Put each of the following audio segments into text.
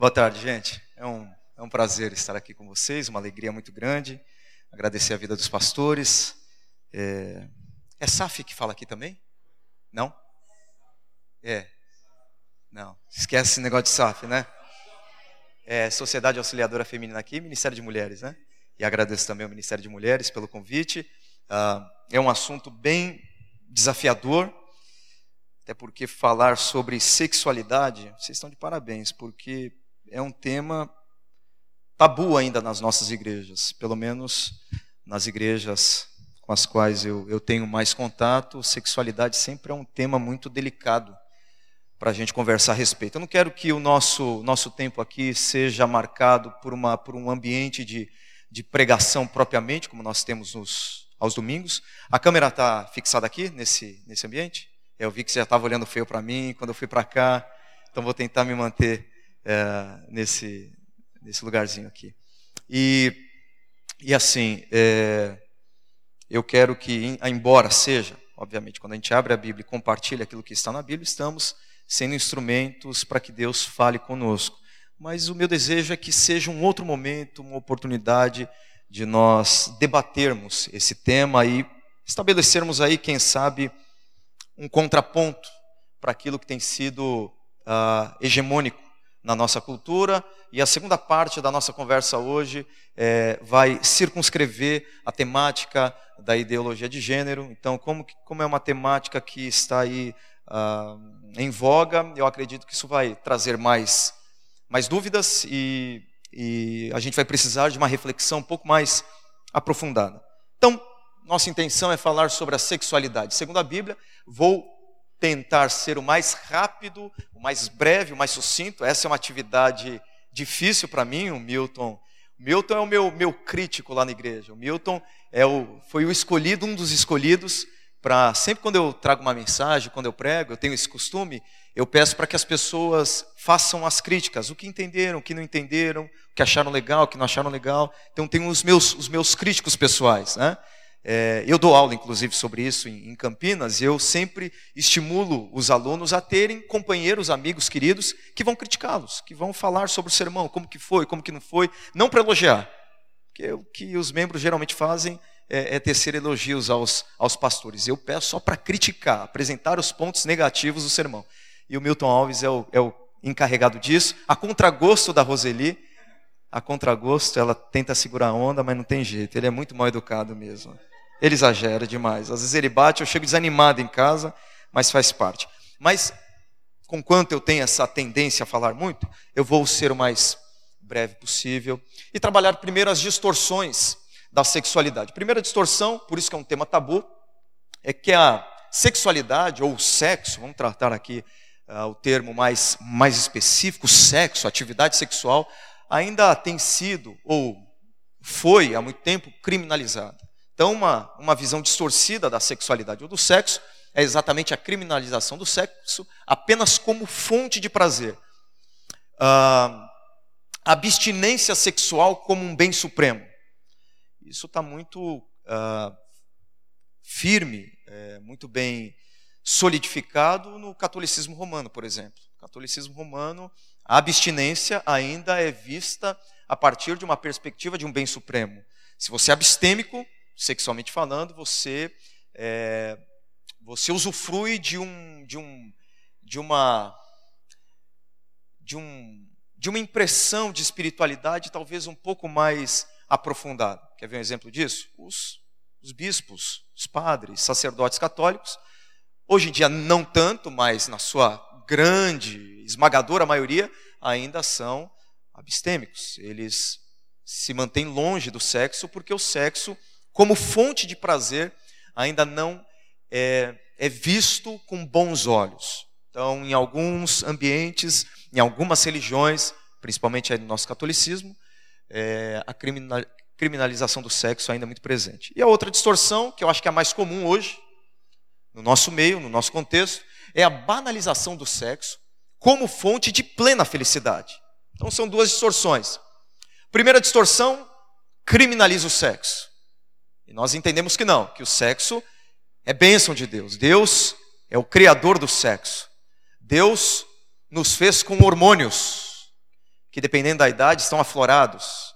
Boa tarde, gente. É um, é um prazer estar aqui com vocês, uma alegria muito grande. Agradecer a vida dos pastores. É, é SAF que fala aqui também? Não? É. Não. Esquece esse negócio de SAF, né? É Sociedade Auxiliadora Feminina aqui, Ministério de Mulheres, né? E agradeço também ao Ministério de Mulheres pelo convite. Uh, é um assunto bem desafiador, até porque falar sobre sexualidade, vocês estão de parabéns, porque é um tema tabu ainda nas nossas igrejas, pelo menos nas igrejas com as quais eu, eu tenho mais contato, sexualidade sempre é um tema muito delicado para a gente conversar a respeito. Eu não quero que o nosso, nosso tempo aqui seja marcado por, uma, por um ambiente de, de pregação propriamente, como nós temos nos, aos domingos. A câmera está fixada aqui, nesse, nesse ambiente? Eu vi que você já estava olhando feio para mim quando eu fui para cá, então vou tentar me manter é, nesse, nesse lugarzinho aqui. E, e assim, é, eu quero que, embora seja, obviamente, quando a gente abre a Bíblia e compartilha aquilo que está na Bíblia, estamos sendo instrumentos para que Deus fale conosco. Mas o meu desejo é que seja um outro momento, uma oportunidade de nós debatermos esse tema e estabelecermos aí, quem sabe, um contraponto para aquilo que tem sido uh, hegemônico na nossa cultura. E a segunda parte da nossa conversa hoje é, vai circunscrever a temática da ideologia de gênero. Então, como, como é uma temática que está aí uh, em voga, eu acredito que isso vai trazer mais, mais dúvidas e, e a gente vai precisar de uma reflexão um pouco mais aprofundada. Então, nossa intenção é falar sobre a sexualidade. Segundo a Bíblia, vou tentar ser o mais rápido, o mais breve, o mais sucinto. Essa é uma atividade difícil para mim, o Milton. O Milton é o meu, meu crítico lá na igreja. O Milton é o, foi o escolhido, um dos escolhidos, para sempre quando eu trago uma mensagem, quando eu prego, eu tenho esse costume, eu peço para que as pessoas façam as críticas, o que entenderam, o que não entenderam, o que acharam legal, o que não acharam legal. Então tenho os meus, os meus críticos pessoais, né? É, eu dou aula, inclusive, sobre isso em, em Campinas, e eu sempre estimulo os alunos a terem companheiros, amigos, queridos, que vão criticá-los, que vão falar sobre o sermão, como que foi, como que não foi, não para elogiar, porque o que os membros geralmente fazem é, é tecer elogios aos, aos pastores. Eu peço só para criticar, apresentar os pontos negativos do sermão. E o Milton Alves é o, é o encarregado disso, a contragosto da Roseli, a contragosto, ela tenta segurar a onda, mas não tem jeito, ele é muito mal educado mesmo. Ele exagera demais. Às vezes ele bate, eu chego desanimado em casa, mas faz parte. Mas, com quanto eu tenho essa tendência a falar muito, eu vou ser o mais breve possível e trabalhar primeiro as distorções da sexualidade. Primeira distorção, por isso que é um tema tabu, é que a sexualidade ou o sexo, vamos tratar aqui uh, o termo mais, mais específico, sexo, atividade sexual, ainda tem sido ou foi há muito tempo criminalizada. Então, uma, uma visão distorcida da sexualidade ou do sexo é exatamente a criminalização do sexo apenas como fonte de prazer. Ah, abstinência sexual como um bem supremo. Isso está muito ah, firme, é, muito bem solidificado no catolicismo romano, por exemplo. No catolicismo romano, a abstinência ainda é vista a partir de uma perspectiva de um bem supremo. Se você é abstêmico, sexualmente falando, você é, você usufrui de um de um de uma de um de uma impressão de espiritualidade talvez um pouco mais aprofundada. Quer ver um exemplo disso? Os, os bispos, os padres, sacerdotes católicos, hoje em dia não tanto, mas na sua grande, esmagadora maioria, ainda são abstêmicos. Eles se mantêm longe do sexo porque o sexo como fonte de prazer, ainda não é, é visto com bons olhos. Então, em alguns ambientes, em algumas religiões, principalmente no nosso catolicismo, é, a criminalização do sexo ainda é muito presente. E a outra distorção, que eu acho que é a mais comum hoje, no nosso meio, no nosso contexto, é a banalização do sexo como fonte de plena felicidade. Então são duas distorções. Primeira distorção, criminaliza o sexo. E nós entendemos que não, que o sexo é bênção de Deus. Deus é o criador do sexo. Deus nos fez com hormônios que dependendo da idade estão aflorados.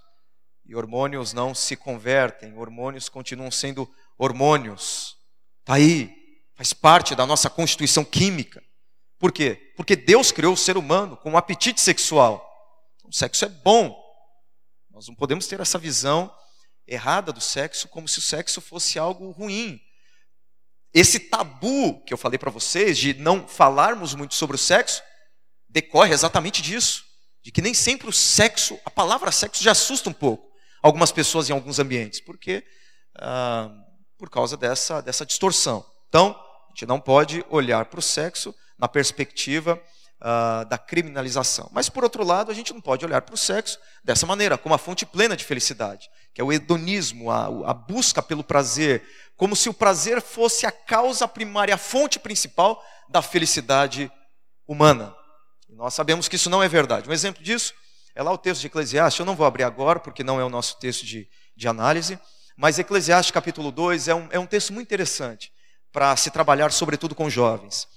E hormônios não se convertem, hormônios continuam sendo hormônios. Está aí, faz parte da nossa constituição química. Por quê? Porque Deus criou o ser humano com um apetite sexual. O sexo é bom. Nós não podemos ter essa visão errada do sexo como se o sexo fosse algo ruim. Esse tabu que eu falei para vocês de não falarmos muito sobre o sexo decorre exatamente disso, de que nem sempre o sexo, a palavra sexo já assusta um pouco algumas pessoas em alguns ambientes, porque ah, por causa dessa dessa distorção. Então a gente não pode olhar para o sexo na perspectiva uh, da criminalização. Mas, por outro lado, a gente não pode olhar para o sexo dessa maneira, como a fonte plena de felicidade, que é o hedonismo, a, a busca pelo prazer, como se o prazer fosse a causa primária, a fonte principal da felicidade humana. E nós sabemos que isso não é verdade. Um exemplo disso é lá o texto de Eclesiastes, eu não vou abrir agora, porque não é o nosso texto de, de análise, mas Eclesiastes capítulo 2 é um, é um texto muito interessante para se trabalhar, sobretudo com jovens.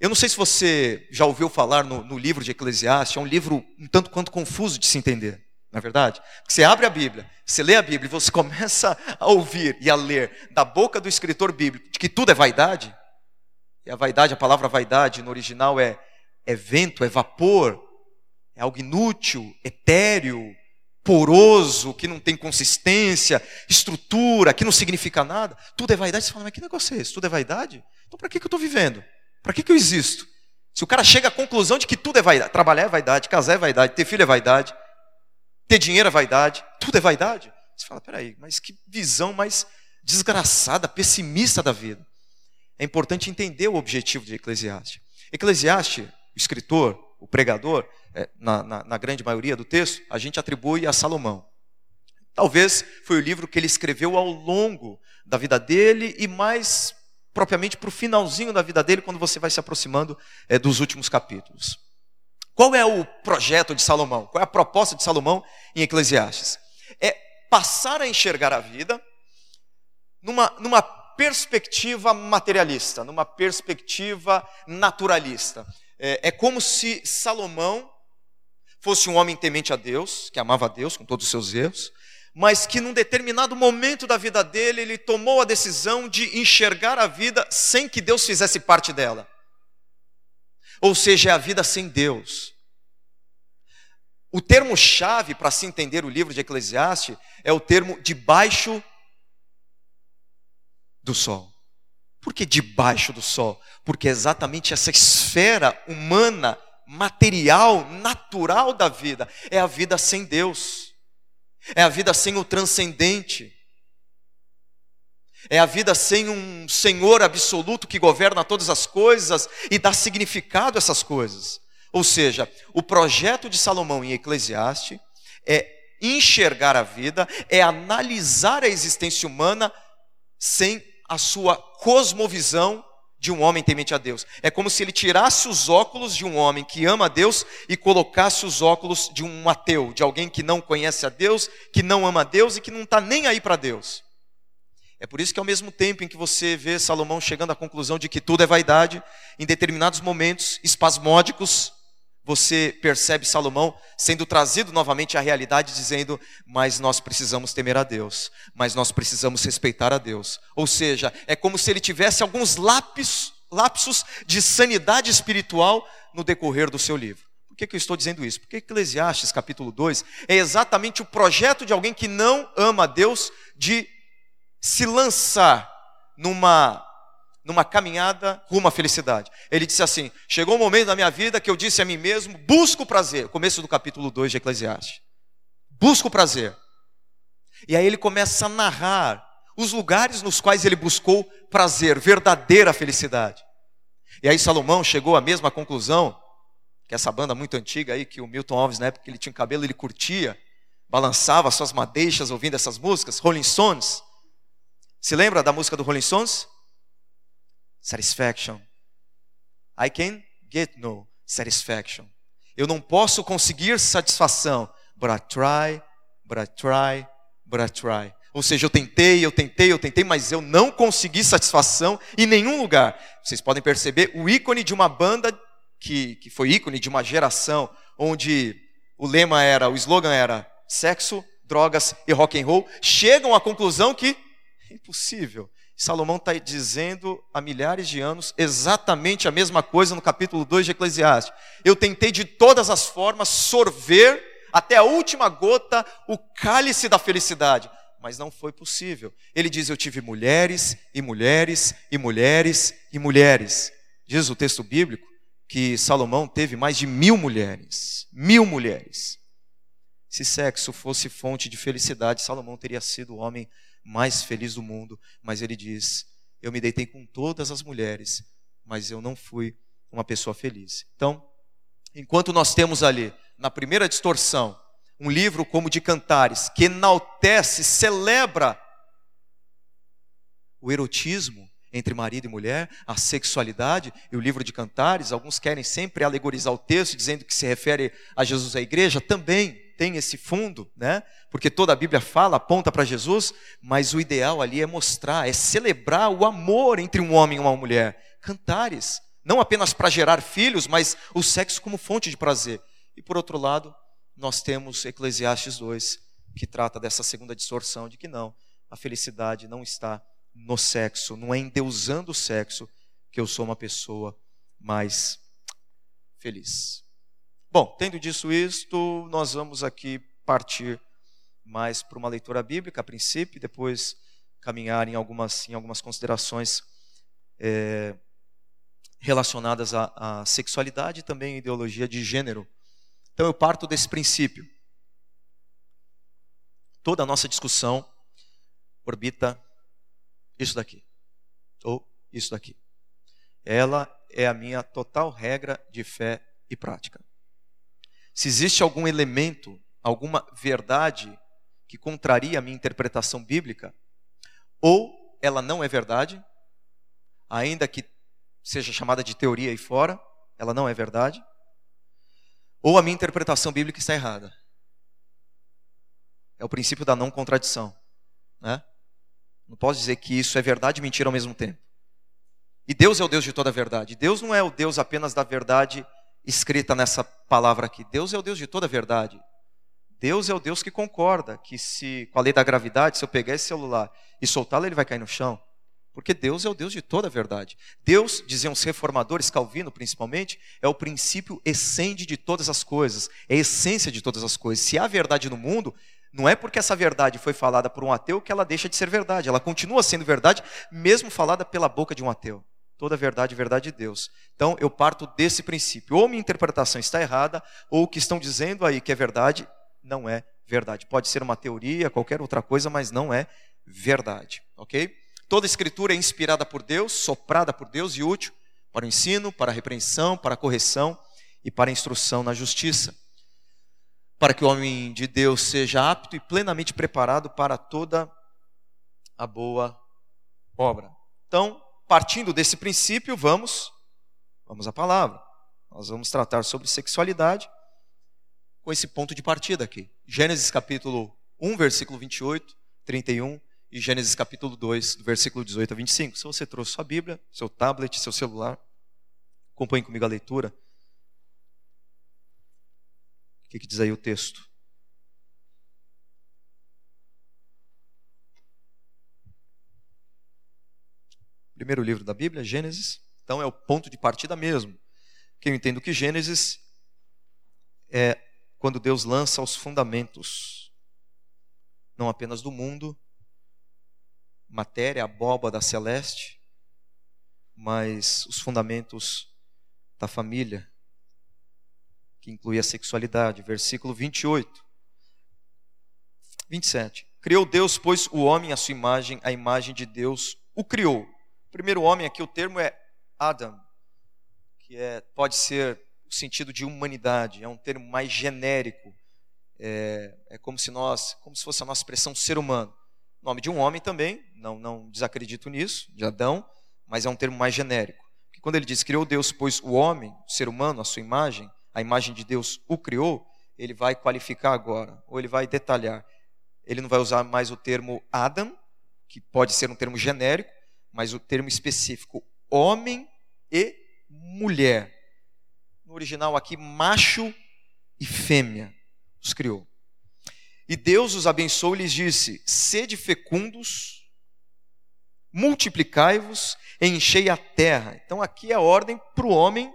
Eu não sei se você já ouviu falar no, no, livro de Eclesiastes, é um livro um tanto quanto confuso de se entender, não é verdade? Você abre a Bíblia, você lê a Bíblia você começa a ouvir e a ler da boca do escritor bíblico de que tudo é vaidade, e a vaidade, a palavra vaidade no original é, é vento, é vapor, é algo inútil, etéreo, poroso, que não tem consistência, estrutura, que não significa nada. Tudo é vaidade. Você fala, mas que negócio é esse? Tudo é vaidade? Então para que, que eu estou vivendo? Para que, que eu existo? Se o cara chega à conclusão de que tudo é vaidade, trabalhar é vaidade, casar é vaidade, ter filho é vaidade, ter dinheiro é vaidade, tudo é vaidade. Você fala, peraí, mas que visão mais desgraçada, pessimista da vida. É importante entender o objetivo de Eclesiastes. Eclesiastes, o escritor, o pregador, é, na, na, na grande maioria do texto, a gente atribui a Salomão. Talvez foi o livro que ele escreveu ao longo da vida dele e mais propriamente para o finalzinho da vida dele, quando você vai se aproximando é, dos últimos capítulos. Qual é o projeto de Salomão? Qual é a proposta de Salomão em Eclesiastes? É passar a enxergar a vida numa, numa perspectiva materialista, numa perspectiva naturalista. É, é como se Salomão fosse um homem temente a Deus, que amava a Deus com todos os seus erros, mas que num determinado momento da vida dele, ele tomou a decisão de enxergar a vida sem que Deus fizesse parte dela. Ou seja, é a vida sem Deus. O termo-chave para se entender o livro de Eclesiastes é o termo debaixo do sol. Por que debaixo do sol? Porque é exatamente essa esfera humana, material, natural da vida é a vida sem Deus. É a vida sem o transcendente. É a vida sem um Senhor absoluto que governa todas as coisas e dá significado a essas coisas. Ou seja, o projeto de Salomão em Eclesiastes é enxergar a vida, é analisar a existência humana sem a sua cosmovisão de um homem temente a Deus. É como se ele tirasse os óculos de um homem que ama a Deus e colocasse os óculos de um ateu, de alguém que não conhece a Deus, que não ama a Deus e que não está nem aí para Deus. É por isso que ao mesmo tempo em que você vê Salomão chegando à conclusão de que tudo é vaidade, em determinados momentos espasmódicos, você percebe Salomão sendo trazido novamente à realidade, dizendo: Mas nós precisamos temer a Deus, mas nós precisamos respeitar a Deus. Ou seja, é como se ele tivesse alguns lapsos, lapsos de sanidade espiritual no decorrer do seu livro. Por que, que eu estou dizendo isso? Porque Eclesiastes capítulo 2 é exatamente o projeto de alguém que não ama a Deus de se lançar numa numa caminhada rumo à felicidade. Ele disse assim: Chegou um momento na minha vida que eu disse a mim mesmo: busco o prazer. Começo do capítulo 2 de Eclesiastes. Busco o prazer. E aí ele começa a narrar os lugares nos quais ele buscou prazer, verdadeira felicidade. E aí Salomão chegou à mesma conclusão que essa banda muito antiga aí, que o Milton Alves, na época que ele tinha cabelo, ele curtia, balançava suas madeixas ouvindo essas músicas, Rolling Stones. Se lembra da música do Rolling Stones? Satisfaction. I can get no satisfaction. Eu não posso conseguir satisfação, but I try, but I try, but I try. Ou seja, eu tentei, eu tentei, eu tentei, mas eu não consegui satisfação em nenhum lugar. Vocês podem perceber o ícone de uma banda que, que foi ícone de uma geração, onde o lema era, o slogan era sexo, drogas e rock and roll, chegam à conclusão que é impossível. Salomão está dizendo há milhares de anos exatamente a mesma coisa no capítulo 2 de Eclesiastes. Eu tentei de todas as formas sorver até a última gota o cálice da felicidade, mas não foi possível. Ele diz: Eu tive mulheres e mulheres e mulheres e mulheres. Diz o texto bíblico que Salomão teve mais de mil mulheres. Mil mulheres. Se sexo fosse fonte de felicidade, Salomão teria sido o homem mais feliz do mundo, mas ele diz: Eu me deitei com todas as mulheres, mas eu não fui uma pessoa feliz. Então, enquanto nós temos ali, na primeira distorção, um livro como de Cantares, que enaltece, celebra o erotismo entre marido e mulher, a sexualidade, e o livro de Cantares, alguns querem sempre alegorizar o texto, dizendo que se refere a Jesus e a igreja, também tem esse fundo, né? Porque toda a Bíblia fala, aponta para Jesus, mas o ideal ali é mostrar, é celebrar o amor entre um homem e uma mulher. Cantares, não apenas para gerar filhos, mas o sexo como fonte de prazer. E por outro lado, nós temos Eclesiastes 2, que trata dessa segunda distorção de que não, a felicidade não está no sexo, não é endeusando o sexo que eu sou uma pessoa mais feliz. Bom, tendo disso isto, nós vamos aqui partir mais para uma leitura bíblica a princípio, e depois caminhar em algumas, em algumas considerações é, relacionadas à, à sexualidade e também à ideologia de gênero. Então eu parto desse princípio. Toda a nossa discussão orbita isso daqui, ou isso daqui. Ela é a minha total regra de fé e prática se existe algum elemento, alguma verdade que contraria a minha interpretação bíblica, ou ela não é verdade, ainda que seja chamada de teoria aí fora, ela não é verdade, ou a minha interpretação bíblica está errada. É o princípio da não contradição. Né? Não posso dizer que isso é verdade e mentira ao mesmo tempo. E Deus é o Deus de toda a verdade. Deus não é o Deus apenas da verdade escrita nessa palavra aqui. Deus é o Deus de toda a verdade. Deus é o Deus que concorda que se com a lei da gravidade, se eu pegar esse celular e soltá-lo, ele vai cair no chão. Porque Deus é o Deus de toda a verdade. Deus, diziam os reformadores, Calvino principalmente, é o princípio essente de todas as coisas, é a essência de todas as coisas. Se há verdade no mundo, não é porque essa verdade foi falada por um ateu que ela deixa de ser verdade. Ela continua sendo verdade, mesmo falada pela boca de um ateu toda verdade, verdade de Deus. Então eu parto desse princípio. Ou minha interpretação está errada, ou o que estão dizendo aí que é verdade não é verdade. Pode ser uma teoria, qualquer outra coisa, mas não é verdade, ok? Toda escritura é inspirada por Deus, soprada por Deus e útil para o ensino, para a repreensão, para a correção e para a instrução na justiça, para que o homem de Deus seja apto e plenamente preparado para toda a boa obra. Então, partindo desse princípio, vamos vamos à palavra. Nós vamos tratar sobre sexualidade com esse ponto de partida aqui. Gênesis capítulo 1, versículo 28, 31 e Gênesis capítulo 2, versículo 18 a 25. Se você trouxe sua Bíblia, seu tablet, seu celular, acompanhe comigo a leitura. O que, que diz aí o texto? Primeiro livro da Bíblia, Gênesis. Então é o ponto de partida mesmo. Que eu entendo que Gênesis é quando Deus lança os fundamentos, não apenas do mundo, matéria, abóbada celeste, mas os fundamentos da família, que inclui a sexualidade. Versículo 28. 27. Criou Deus, pois, o homem à sua imagem, a imagem de Deus o criou. Primeiro homem aqui, o termo é Adam, que é, pode ser o sentido de humanidade, é um termo mais genérico. É, é como se nós, como se fosse a nossa expressão ser humano. Nome de um homem também, não, não desacredito nisso, de Adão, mas é um termo mais genérico. Porque quando ele diz criou Deus, pois o homem, o ser humano, a sua imagem, a imagem de Deus o criou, ele vai qualificar agora, ou ele vai detalhar. Ele não vai usar mais o termo Adam, que pode ser um termo genérico, mas o termo específico, homem e mulher. No original aqui, macho e fêmea. os criou. E Deus os abençoou e lhes disse: Sede fecundos, multiplicai-vos, enchei a terra. Então aqui é a ordem para o homem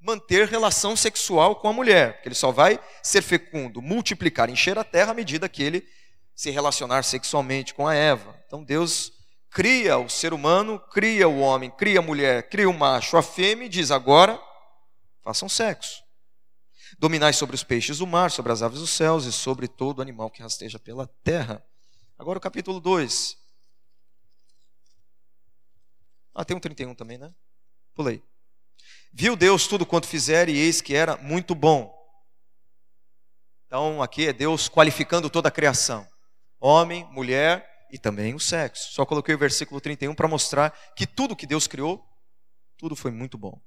manter relação sexual com a mulher, porque ele só vai ser fecundo, multiplicar, encher a terra à medida que ele se relacionar sexualmente com a Eva. Então Deus cria o ser humano, cria o homem, cria a mulher, cria o macho, a fêmea e diz: agora façam sexo. Dominai sobre os peixes do mar, sobre as aves dos céus e sobre todo animal que rasteja pela terra. Agora o capítulo 2. Ah, tem um 31 também, né? Pulei. Viu Deus tudo quanto fizer e eis que era muito bom. Então aqui é Deus qualificando toda a criação: homem, mulher e também o sexo. Só coloquei o versículo 31 para mostrar que tudo que Deus criou, tudo foi muito bom.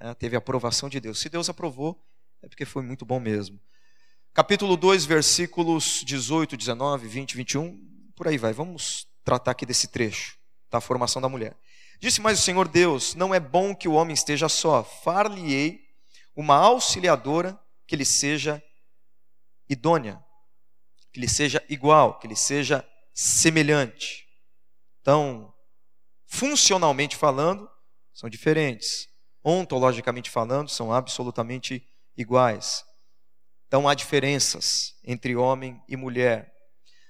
É, teve a aprovação de Deus. Se Deus aprovou, é porque foi muito bom mesmo. Capítulo 2, versículos 18, 19, 20, 21, por aí vai. Vamos tratar aqui desse trecho da formação da mulher. Disse mais o Senhor Deus: Não é bom que o homem esteja só, far-lhe-ei uma auxiliadora que lhe seja idônea, que lhe seja igual, que lhe seja semelhante. Então, funcionalmente falando, são diferentes. Ontologicamente falando, são absolutamente iguais. Então há diferenças entre homem e mulher.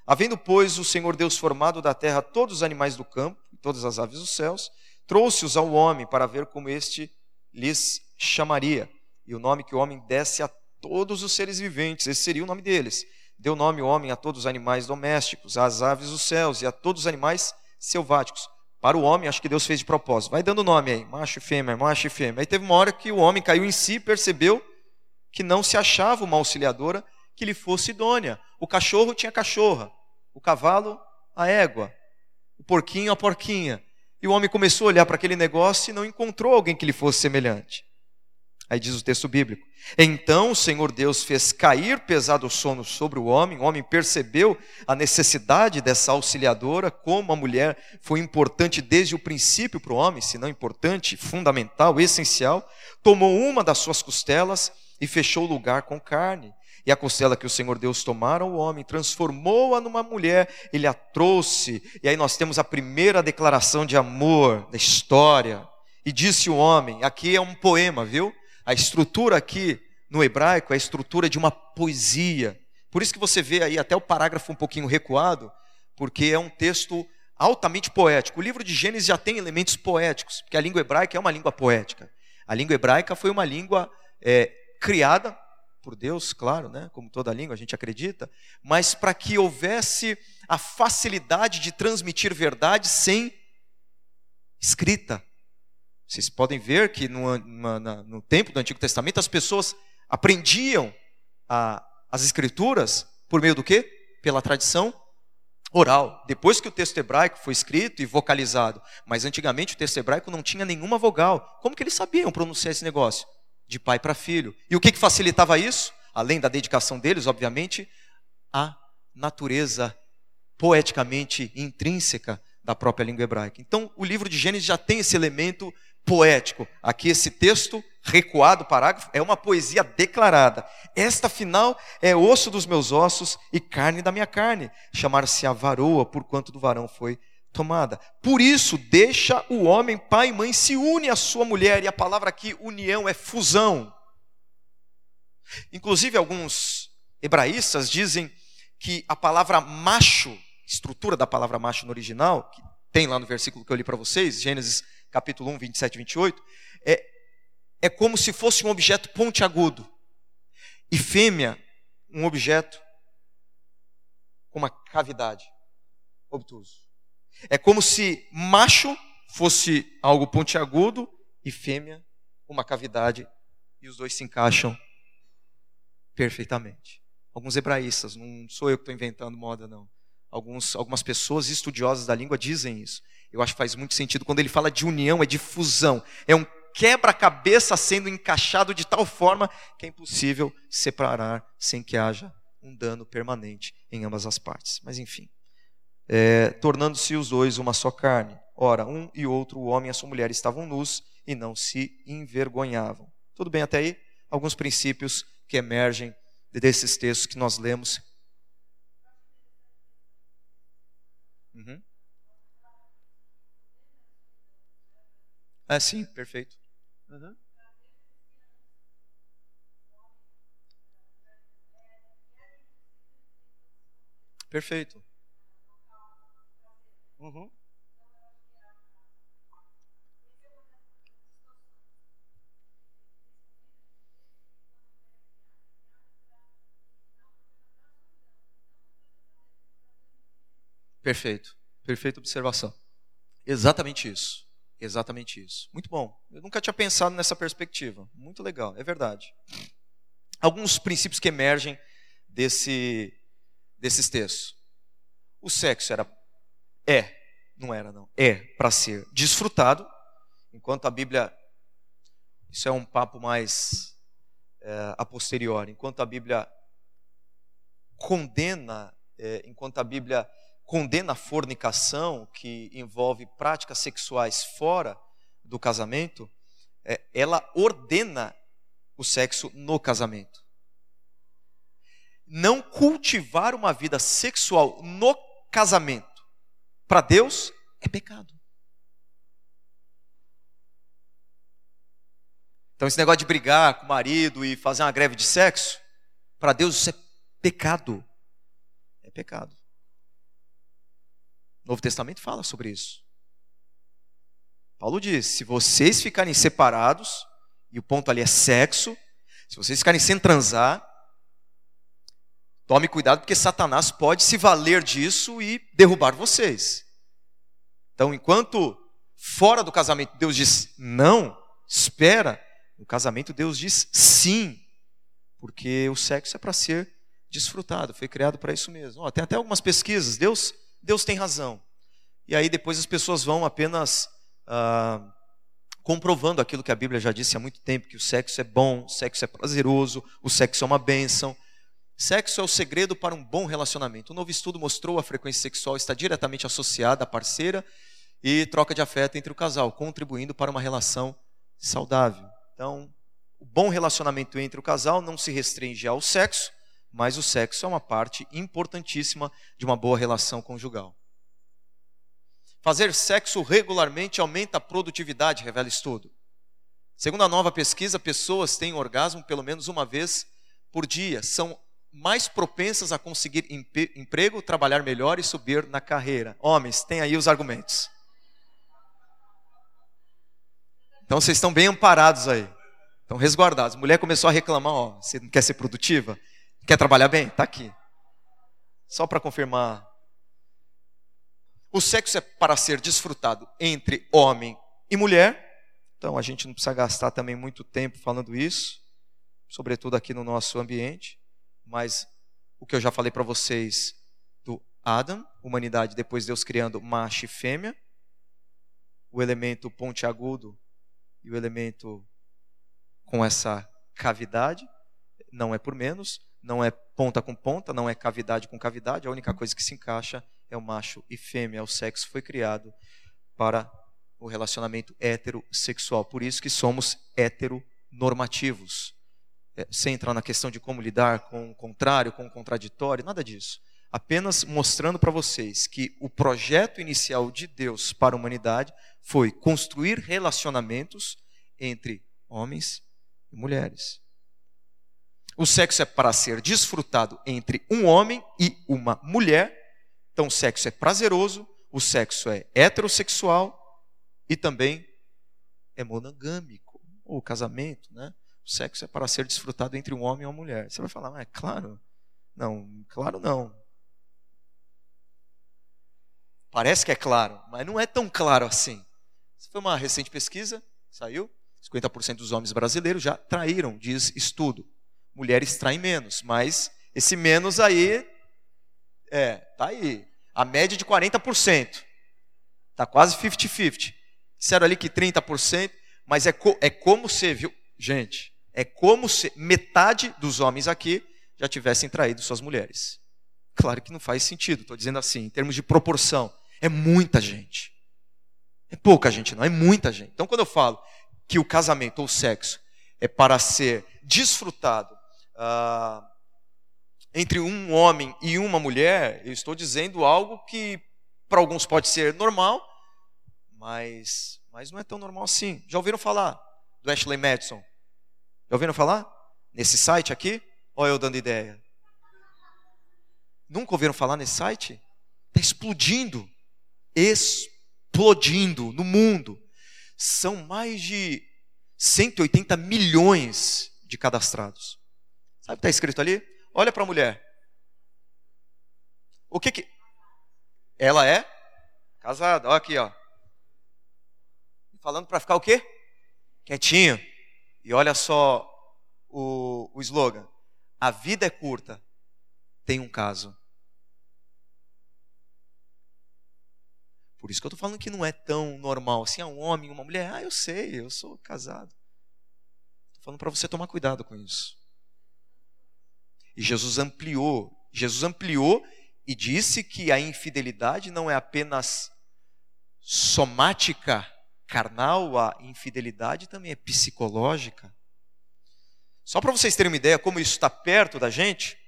Havendo, pois, o Senhor Deus formado da terra todos os animais do campo e todas as aves dos céus, trouxe-os ao homem para ver como este lhes chamaria. E o nome que o homem desse a todos os seres viventes, esse seria o nome deles. Deu nome o homem a todos os animais domésticos, às aves dos céus e a todos os animais selváticos. Para o homem, acho que Deus fez de propósito. Vai dando nome aí, macho e fêmea, macho e fêmea. Aí teve uma hora que o homem caiu em si, percebeu que não se achava uma auxiliadora que lhe fosse idônea. O cachorro tinha cachorra, o cavalo, a égua, o porquinho, a porquinha. E o homem começou a olhar para aquele negócio e não encontrou alguém que lhe fosse semelhante. Aí diz o texto bíblico: Então o Senhor Deus fez cair pesado sono sobre o homem, o homem percebeu a necessidade dessa auxiliadora, como a mulher foi importante desde o princípio para o homem, se não importante, fundamental, essencial, tomou uma das suas costelas e fechou o lugar com carne. E a costela que o Senhor Deus tomara o homem, transformou-a numa mulher, ele a trouxe. E aí nós temos a primeira declaração de amor da história. E disse o homem, aqui é um poema, viu? A estrutura aqui no hebraico é a estrutura de uma poesia. Por isso que você vê aí até o parágrafo um pouquinho recuado, porque é um texto altamente poético. O livro de Gênesis já tem elementos poéticos, porque a língua hebraica é uma língua poética. A língua hebraica foi uma língua é, criada por Deus, claro, né? como toda língua a gente acredita, mas para que houvesse a facilidade de transmitir verdade sem escrita. Vocês podem ver que no, no, no tempo do Antigo Testamento as pessoas aprendiam a, as escrituras por meio do quê? Pela tradição oral. Depois que o texto hebraico foi escrito e vocalizado, mas antigamente o texto hebraico não tinha nenhuma vogal. Como que eles sabiam pronunciar esse negócio? de pai para filho. E o que, que facilitava isso? Além da dedicação deles, obviamente, a natureza poeticamente intrínseca da própria língua hebraica. Então, o livro de Gênesis já tem esse elemento poético. Aqui, esse texto recuado, parágrafo, é uma poesia declarada. Esta, final, é osso dos meus ossos e carne da minha carne. Chamar-se a varoa, por quanto do varão foi tomada. Por isso, deixa o homem, pai e mãe, se une à sua mulher, e a palavra aqui, união, é fusão. Inclusive, alguns hebraístas dizem que a palavra macho, estrutura da palavra macho no original, que tem lá no versículo que eu li para vocês, Gênesis capítulo 1, 27 e 28, é, é como se fosse um objeto pontiagudo, e fêmea, um objeto com uma cavidade, obtuso. É como se macho fosse algo pontiagudo e fêmea uma cavidade e os dois se encaixam perfeitamente. Alguns hebraístas, não sou eu que estou inventando moda, não. Alguns, algumas pessoas estudiosas da língua dizem isso. Eu acho que faz muito sentido. Quando ele fala de união, é de fusão. É um quebra-cabeça sendo encaixado de tal forma que é impossível separar sem que haja um dano permanente em ambas as partes. Mas enfim é, tornando-se os dois uma só carne. Ora, um e outro, o homem e a sua mulher, estavam nus e não se envergonhavam. Tudo bem até aí? Alguns princípios que emergem desses textos que nós lemos. Uhum. É, sim, perfeito. Uhum. Perfeito. Uhum. Perfeito. Perfeita observação. Exatamente isso. Exatamente isso. Muito bom. Eu nunca tinha pensado nessa perspectiva. Muito legal, é verdade. Alguns princípios que emergem desse, desses textos. O sexo era é, não era não, é para ser desfrutado, enquanto a Bíblia isso é um papo mais é, a posteriori, enquanto a Bíblia condena, é, enquanto a Bíblia condena a fornicação, que envolve práticas sexuais fora do casamento, é, ela ordena o sexo no casamento. Não cultivar uma vida sexual no casamento, para Deus, é pecado. Então, esse negócio de brigar com o marido e fazer uma greve de sexo, para Deus isso é pecado. É pecado. O Novo Testamento fala sobre isso. Paulo diz: se vocês ficarem separados, e o ponto ali é sexo, se vocês ficarem sem transar, tome cuidado, porque Satanás pode se valer disso e derrubar vocês. Então, enquanto fora do casamento Deus diz não, espera, no casamento Deus diz sim, porque o sexo é para ser desfrutado, foi criado para isso mesmo. tem até algumas pesquisas, Deus Deus tem razão. E aí depois as pessoas vão apenas ah, comprovando aquilo que a Bíblia já disse há muito tempo, que o sexo é bom, o sexo é prazeroso, o sexo é uma bênção. Sexo é o segredo para um bom relacionamento. Um novo estudo mostrou a frequência sexual está diretamente associada à parceira e troca de afeto entre o casal, contribuindo para uma relação saudável. Então, o bom relacionamento entre o casal não se restringe ao sexo, mas o sexo é uma parte importantíssima de uma boa relação conjugal. Fazer sexo regularmente aumenta a produtividade, revela estudo. Segundo a nova pesquisa, pessoas têm orgasmo pelo menos uma vez por dia, são mais propensas a conseguir emprego, trabalhar melhor e subir na carreira. Homens, tem aí os argumentos. Então vocês estão bem amparados aí. Estão resguardados. Mulher começou a reclamar, ó, você não quer ser produtiva? Quer trabalhar bem? Está aqui. Só para confirmar. O sexo é para ser desfrutado entre homem e mulher. Então a gente não precisa gastar também muito tempo falando isso, sobretudo aqui no nosso ambiente. Mas o que eu já falei para vocês do Adam, humanidade, depois Deus criando macho e fêmea, o elemento pontiagudo e o elemento com essa cavidade, não é por menos não é ponta com ponta, não é cavidade com cavidade, a única coisa que se encaixa é o macho e fêmea. O sexo foi criado para o relacionamento heterossexual. Por isso que somos heteronormativos. É, sem entrar na questão de como lidar com o contrário, com o contraditório, nada disso. Apenas mostrando para vocês que o projeto inicial de Deus para a humanidade foi construir relacionamentos entre homens e mulheres. O sexo é para ser desfrutado entre um homem e uma mulher. Então, o sexo é prazeroso, o sexo é heterossexual e também é monogâmico. O casamento, né? O sexo é para ser desfrutado entre um homem e uma mulher. Você vai falar, mas é claro? Não, claro não. Parece que é claro, mas não é tão claro assim. Essa foi uma recente pesquisa, saiu. 50% dos homens brasileiros já traíram, diz estudo mulheres traem menos, mas esse menos aí é, tá aí. A média de 40%. Tá quase 50-50. Disseram ali que 30%, mas é, co, é como se, viu? Gente, é como se metade dos homens aqui já tivessem traído suas mulheres. Claro que não faz sentido, estou dizendo assim, em termos de proporção. É muita gente. É pouca gente, não, é muita gente. Então, quando eu falo que o casamento ou o sexo é para ser desfrutado ah, entre um homem e uma mulher, eu estou dizendo algo que para alguns pode ser normal, mas, mas não é tão normal assim. Já ouviram falar do Ashley Madison? Já ouviram falar? Nesse site aqui? Olha eu dando ideia. Nunca ouviram falar nesse site? Está explodindo. Explodindo no mundo. São mais de 180 milhões de cadastrados. Sabe o que está escrito ali? Olha para a mulher. O que que. Ela é casada. Olha aqui, ó. Falando para ficar o quê? Quietinho. E olha só o, o slogan: A vida é curta, tem um caso. Por isso que eu estou falando que não é tão normal assim, é um homem, uma mulher. Ah, eu sei, eu sou casado. Estou falando para você tomar cuidado com isso. E Jesus ampliou, Jesus ampliou e disse que a infidelidade não é apenas somática, carnal, a infidelidade também é psicológica. Só para vocês terem uma ideia como isso está perto da gente,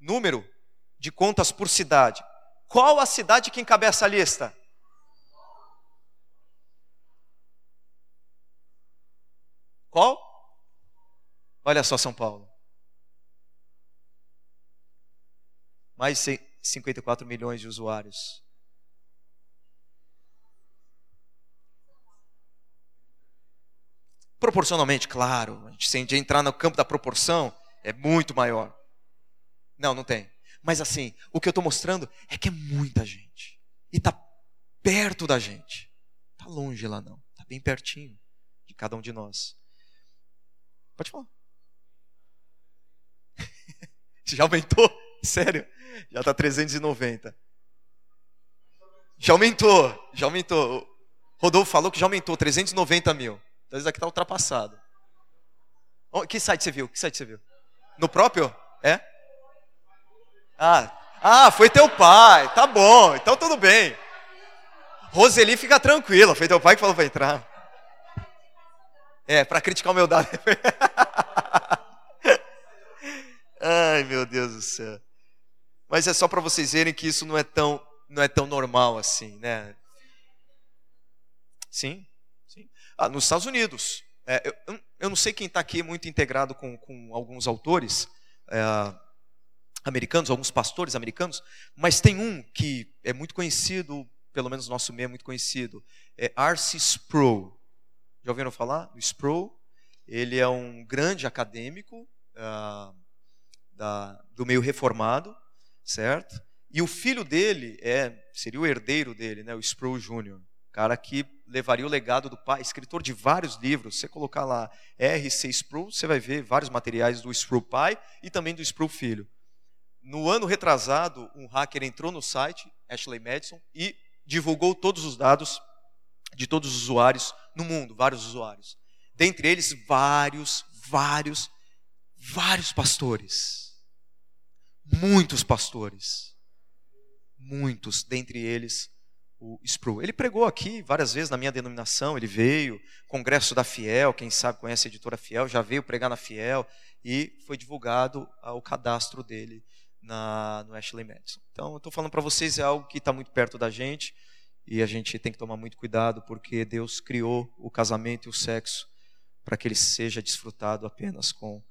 número de contas por cidade. Qual a cidade que encabeça a lista? Qual? Olha só São Paulo. Mais de 54 milhões de usuários. Proporcionalmente, claro, a gente, se a gente entrar no campo da proporção, é muito maior. Não, não tem. Mas assim, o que eu estou mostrando é que é muita gente. E está perto da gente. Está longe lá não. Está bem pertinho de cada um de nós. Pode falar. Já aumentou? Sério? Já está 390. Já aumentou, já aumentou. Rodolfo falou que já aumentou 390 mil. Então isso aqui está ultrapassado. Que site você viu? Que site você viu? No próprio? É? Ah, ah, foi teu pai. Tá bom, então tudo bem. Roseli fica tranquila, foi teu pai que falou para entrar. É, para criticar o meu dado. Mas é só para vocês verem que isso não é tão, não é tão normal assim, né? Sim, sim. Ah, nos Estados Unidos. É, eu, eu, não sei quem está aqui muito integrado com, com alguns autores é, americanos, alguns pastores americanos, mas tem um que é muito conhecido, pelo menos nosso meio é muito conhecido, é R.C. Sproul. Já ouviram falar Sproul? Ele é um grande acadêmico, uh, da, do meio reformado, certo? E o filho dele é seria o herdeiro dele, né, o Sproul Jr., cara que levaria o legado do pai, escritor de vários livros. Você colocar lá R.C. Sproul, você vai ver vários materiais do Sproul pai e também do Sproul filho. No ano retrasado, um hacker entrou no site Ashley Madison e divulgou todos os dados de todos os usuários no mundo, vários usuários. Dentre eles, vários, vários, vários pastores muitos pastores. Muitos, dentre eles o Sproul. Ele pregou aqui várias vezes na minha denominação, ele veio, Congresso da Fiel, quem sabe conhece a editora Fiel, já veio pregar na Fiel e foi divulgado o cadastro dele na, no Ashley Madison. Então, eu estou falando para vocês, é algo que está muito perto da gente e a gente tem que tomar muito cuidado porque Deus criou o casamento e o sexo para que ele seja desfrutado apenas com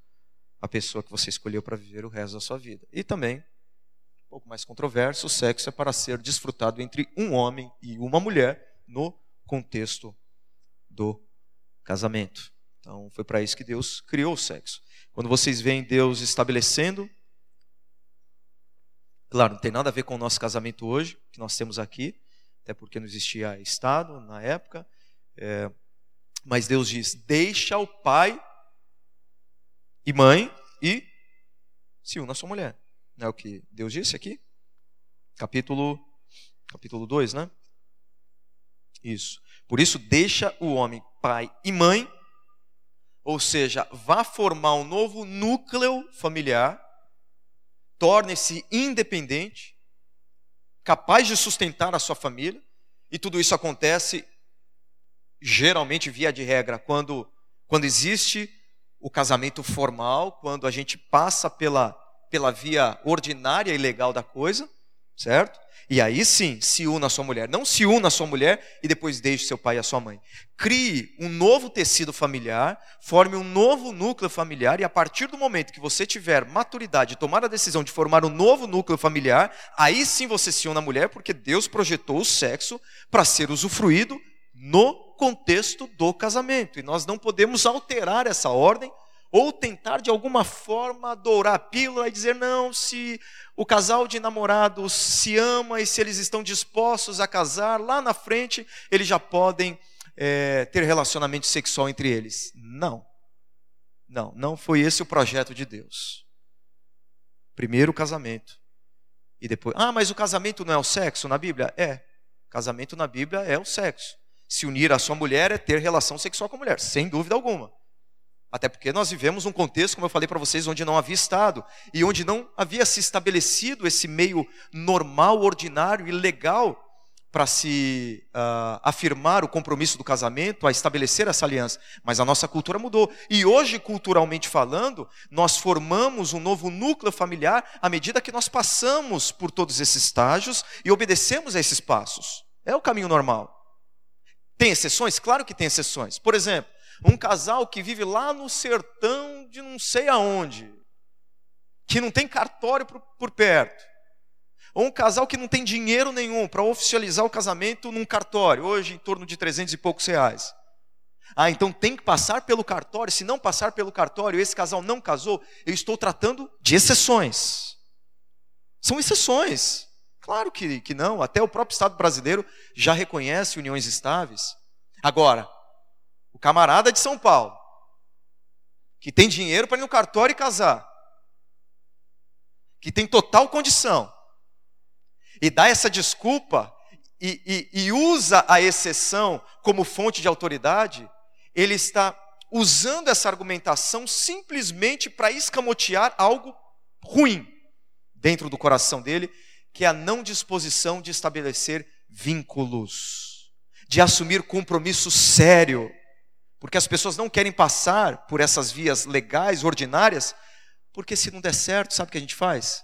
a pessoa que você escolheu para viver o resto da sua vida. E também, um pouco mais controverso, o sexo é para ser desfrutado entre um homem e uma mulher no contexto do casamento. Então, foi para isso que Deus criou o sexo. Quando vocês veem Deus estabelecendo, claro, não tem nada a ver com o nosso casamento hoje, que nós temos aqui, até porque não existia Estado na época, é, mas Deus diz: deixa o pai e mãe e se una a sua mulher. Não é o que Deus disse aqui? Capítulo capítulo 2, né? Isso. Por isso deixa o homem pai e mãe, ou seja, vá formar um novo núcleo familiar, torne-se independente, capaz de sustentar a sua família, e tudo isso acontece geralmente via de regra quando quando existe o casamento formal, quando a gente passa pela, pela via ordinária e legal da coisa, certo? E aí sim, se una a sua mulher. Não se una a sua mulher e depois deixe seu pai e a sua mãe. Crie um novo tecido familiar, forme um novo núcleo familiar e a partir do momento que você tiver maturidade e tomar a decisão de formar um novo núcleo familiar, aí sim você se una à mulher, porque Deus projetou o sexo para ser usufruído no contexto do casamento. E nós não podemos alterar essa ordem ou tentar de alguma forma dourar a pílula e dizer não, se o casal de namorados se ama e se eles estão dispostos a casar, lá na frente eles já podem é, ter relacionamento sexual entre eles. Não, não, não foi esse o projeto de Deus. Primeiro o casamento e depois, ah, mas o casamento não é o sexo na Bíblia? É, casamento na Bíblia é o sexo. Se unir à sua mulher é ter relação sexual com a mulher, sem dúvida alguma. Até porque nós vivemos um contexto, como eu falei para vocês, onde não havia Estado e onde não havia se estabelecido esse meio normal, ordinário e legal para se uh, afirmar o compromisso do casamento, a estabelecer essa aliança. Mas a nossa cultura mudou. E hoje, culturalmente falando, nós formamos um novo núcleo familiar à medida que nós passamos por todos esses estágios e obedecemos a esses passos. É o caminho normal. Tem exceções? Claro que tem exceções. Por exemplo, um casal que vive lá no sertão de não sei aonde, que não tem cartório por, por perto. Ou um casal que não tem dinheiro nenhum para oficializar o casamento num cartório, hoje em torno de 300 e poucos reais. Ah, então tem que passar pelo cartório. Se não passar pelo cartório, esse casal não casou, eu estou tratando de exceções. São exceções. Claro que, que não, até o próprio Estado brasileiro já reconhece uniões estáveis. Agora, o camarada de São Paulo, que tem dinheiro para ir no cartório e casar, que tem total condição, e dá essa desculpa e, e, e usa a exceção como fonte de autoridade, ele está usando essa argumentação simplesmente para escamotear algo ruim dentro do coração dele, que é a não disposição de estabelecer vínculos, de assumir compromisso sério porque as pessoas não querem passar por essas vias legais, ordinárias, porque se não der certo, sabe o que a gente faz?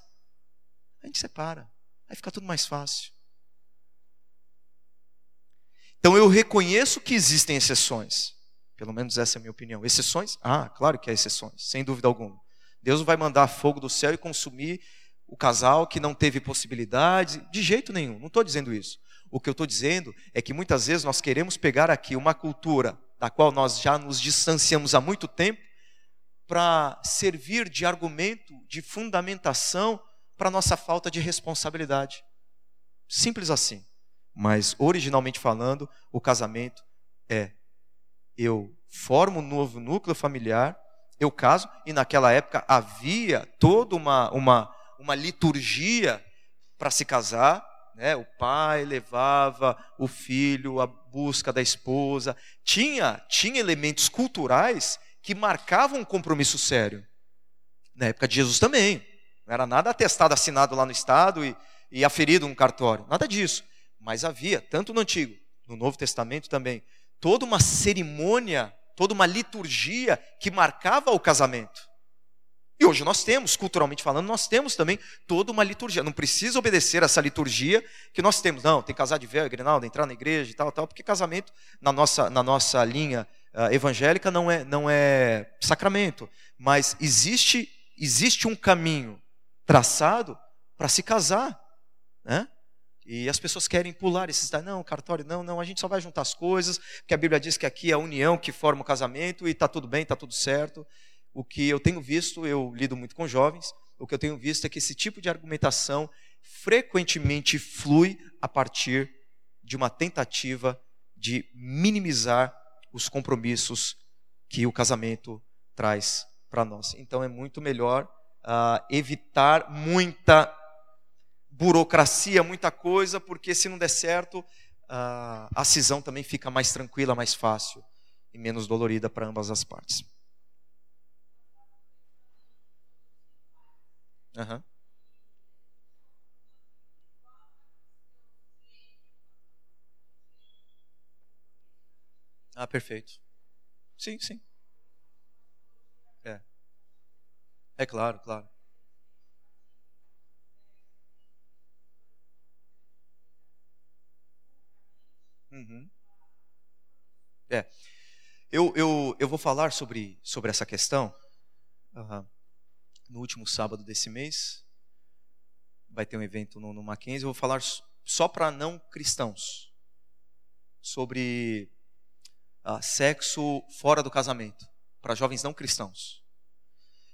A gente separa. Aí fica tudo mais fácil. Então eu reconheço que existem exceções. Pelo menos essa é a minha opinião. Exceções? Ah, claro que há exceções, sem dúvida alguma. Deus vai mandar fogo do céu e consumir o casal que não teve possibilidade, de jeito nenhum, não estou dizendo isso. O que eu estou dizendo é que muitas vezes nós queremos pegar aqui uma cultura da qual nós já nos distanciamos há muito tempo, para servir de argumento, de fundamentação para nossa falta de responsabilidade. Simples assim. Mas, originalmente falando, o casamento é: eu formo um novo núcleo familiar, eu caso, e naquela época havia toda uma, uma, uma liturgia para se casar, né? O pai levava o filho à busca da esposa. Tinha, tinha elementos culturais que marcavam um compromisso sério. Na época de Jesus também. Não era nada atestado, assinado lá no Estado e, e aferido um cartório. Nada disso. Mas havia, tanto no Antigo, no Novo Testamento também, toda uma cerimônia, toda uma liturgia que marcava o casamento. E hoje nós temos, culturalmente falando, nós temos também toda uma liturgia. Não precisa obedecer essa liturgia que nós temos. Não, tem que casar de véu, grinalda, entrar na igreja e tal, tal, porque casamento, na nossa, na nossa linha uh, evangélica, não é, não é sacramento. Mas existe, existe um caminho traçado para se casar. Né? E as pessoas querem pular esses. Não, cartório, não, não, a gente só vai juntar as coisas, porque a Bíblia diz que aqui é a união que forma o casamento e está tudo bem, está tudo certo o que eu tenho visto, eu lido muito com jovens, o que eu tenho visto é que esse tipo de argumentação frequentemente flui a partir de uma tentativa de minimizar os compromissos que o casamento traz para nós. Então é muito melhor uh, evitar muita burocracia, muita coisa, porque se não der certo, uh, a cisão também fica mais tranquila, mais fácil e menos dolorida para ambas as partes. Uhum. Ah, perfeito. Sim, sim. É. É claro, claro. Uhum. É. Eu, eu, eu vou falar sobre, sobre essa questão uhum. No último sábado desse mês. Vai ter um evento no, no Mackenzie. Eu vou falar só para não cristãos sobre uh, sexo fora do casamento, para jovens não cristãos.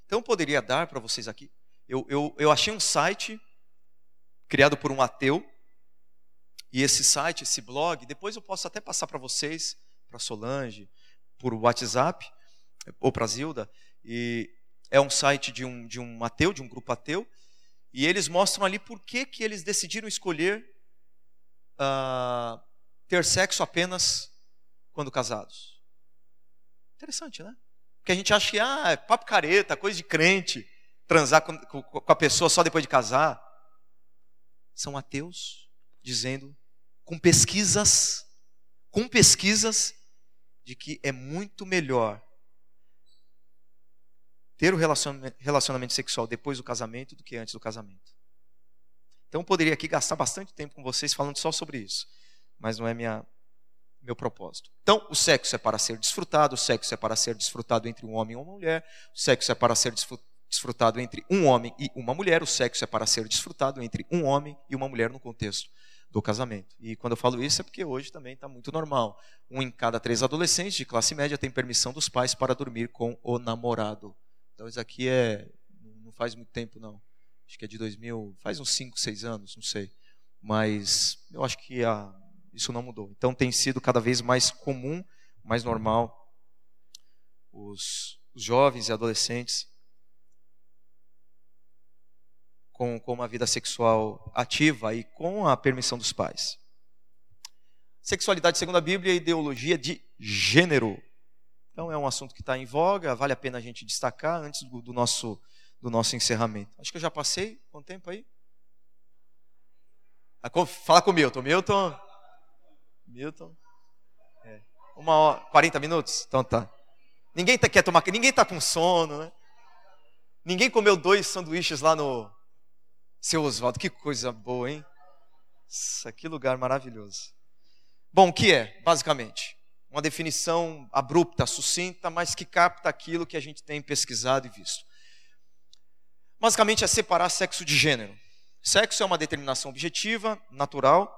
Então, eu poderia dar para vocês aqui. Eu, eu, eu achei um site criado por um ateu e esse site, esse blog, depois eu posso até passar para vocês, para Solange, por WhatsApp, ou para Zilda. E é um site de um, de um ateu, de um grupo ateu. E eles mostram ali por que, que eles decidiram escolher uh, ter sexo apenas quando casados. Interessante, né? Porque a gente acha que ah, é papo careta, coisa de crente, transar com, com, com a pessoa só depois de casar. São ateus dizendo com pesquisas, com pesquisas de que é muito melhor ter o relacionamento sexual depois do casamento do que antes do casamento. Então eu poderia aqui gastar bastante tempo com vocês falando só sobre isso, mas não é minha meu propósito. Então, o sexo é para ser desfrutado, o sexo é para ser desfrutado entre um homem e uma mulher, o sexo é para ser desfrutado entre um homem e uma mulher, o sexo é para ser desfrutado entre um homem e uma mulher no contexto do casamento. E quando eu falo isso é porque hoje também está muito normal. Um em cada três adolescentes de classe média tem permissão dos pais para dormir com o namorado. Então isso aqui é não faz muito tempo não. Acho que é de 2000, faz uns 5, 6 anos, não sei. Mas eu acho que a, isso não mudou. Então tem sido cada vez mais comum, mais normal os, os jovens e adolescentes com, com uma vida sexual ativa e com a permissão dos pais. Sexualidade, segundo a Bíblia, é ideologia de gênero. Então é um assunto que está em voga, vale a pena a gente destacar antes do, do, nosso, do nosso encerramento. Acho que eu já passei. Quanto tempo aí? Ah, fala com o Milton. Milton. Milton. É. Uma hora, 40 minutos? Então tá. Ninguém tá, quer tomar. Ninguém está com sono, né? Ninguém comeu dois sanduíches lá no, seu Oswaldo, que coisa boa, hein? Nossa, que lugar maravilhoso. Bom, o que é, basicamente? Uma definição abrupta, sucinta, mas que capta aquilo que a gente tem pesquisado e visto. Basicamente é separar sexo de gênero. Sexo é uma determinação objetiva, natural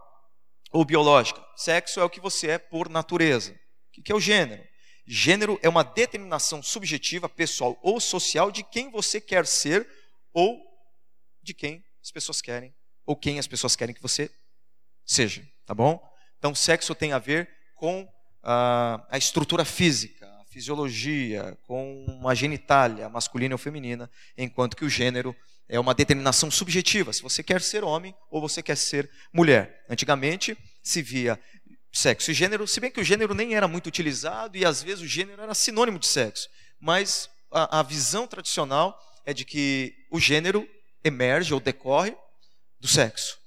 ou biológica. Sexo é o que você é por natureza. O que é o gênero? Gênero é uma determinação subjetiva, pessoal ou social de quem você quer ser ou de quem as pessoas querem, ou quem as pessoas querem que você seja, tá bom? Então, sexo tem a ver com a, estrutura física, a fisiologia, com a genitália masculina ou feminina, enquanto que o gênero é uma determinação subjetiva, se você quer ser homem ou você quer ser mulher. Antigamente se via sexo e gênero, se bem que o gênero nem era muito utilizado e às vezes o gênero era sinônimo de sexo, mas a, a visão tradicional é de que o gênero emerge ou decorre do sexo.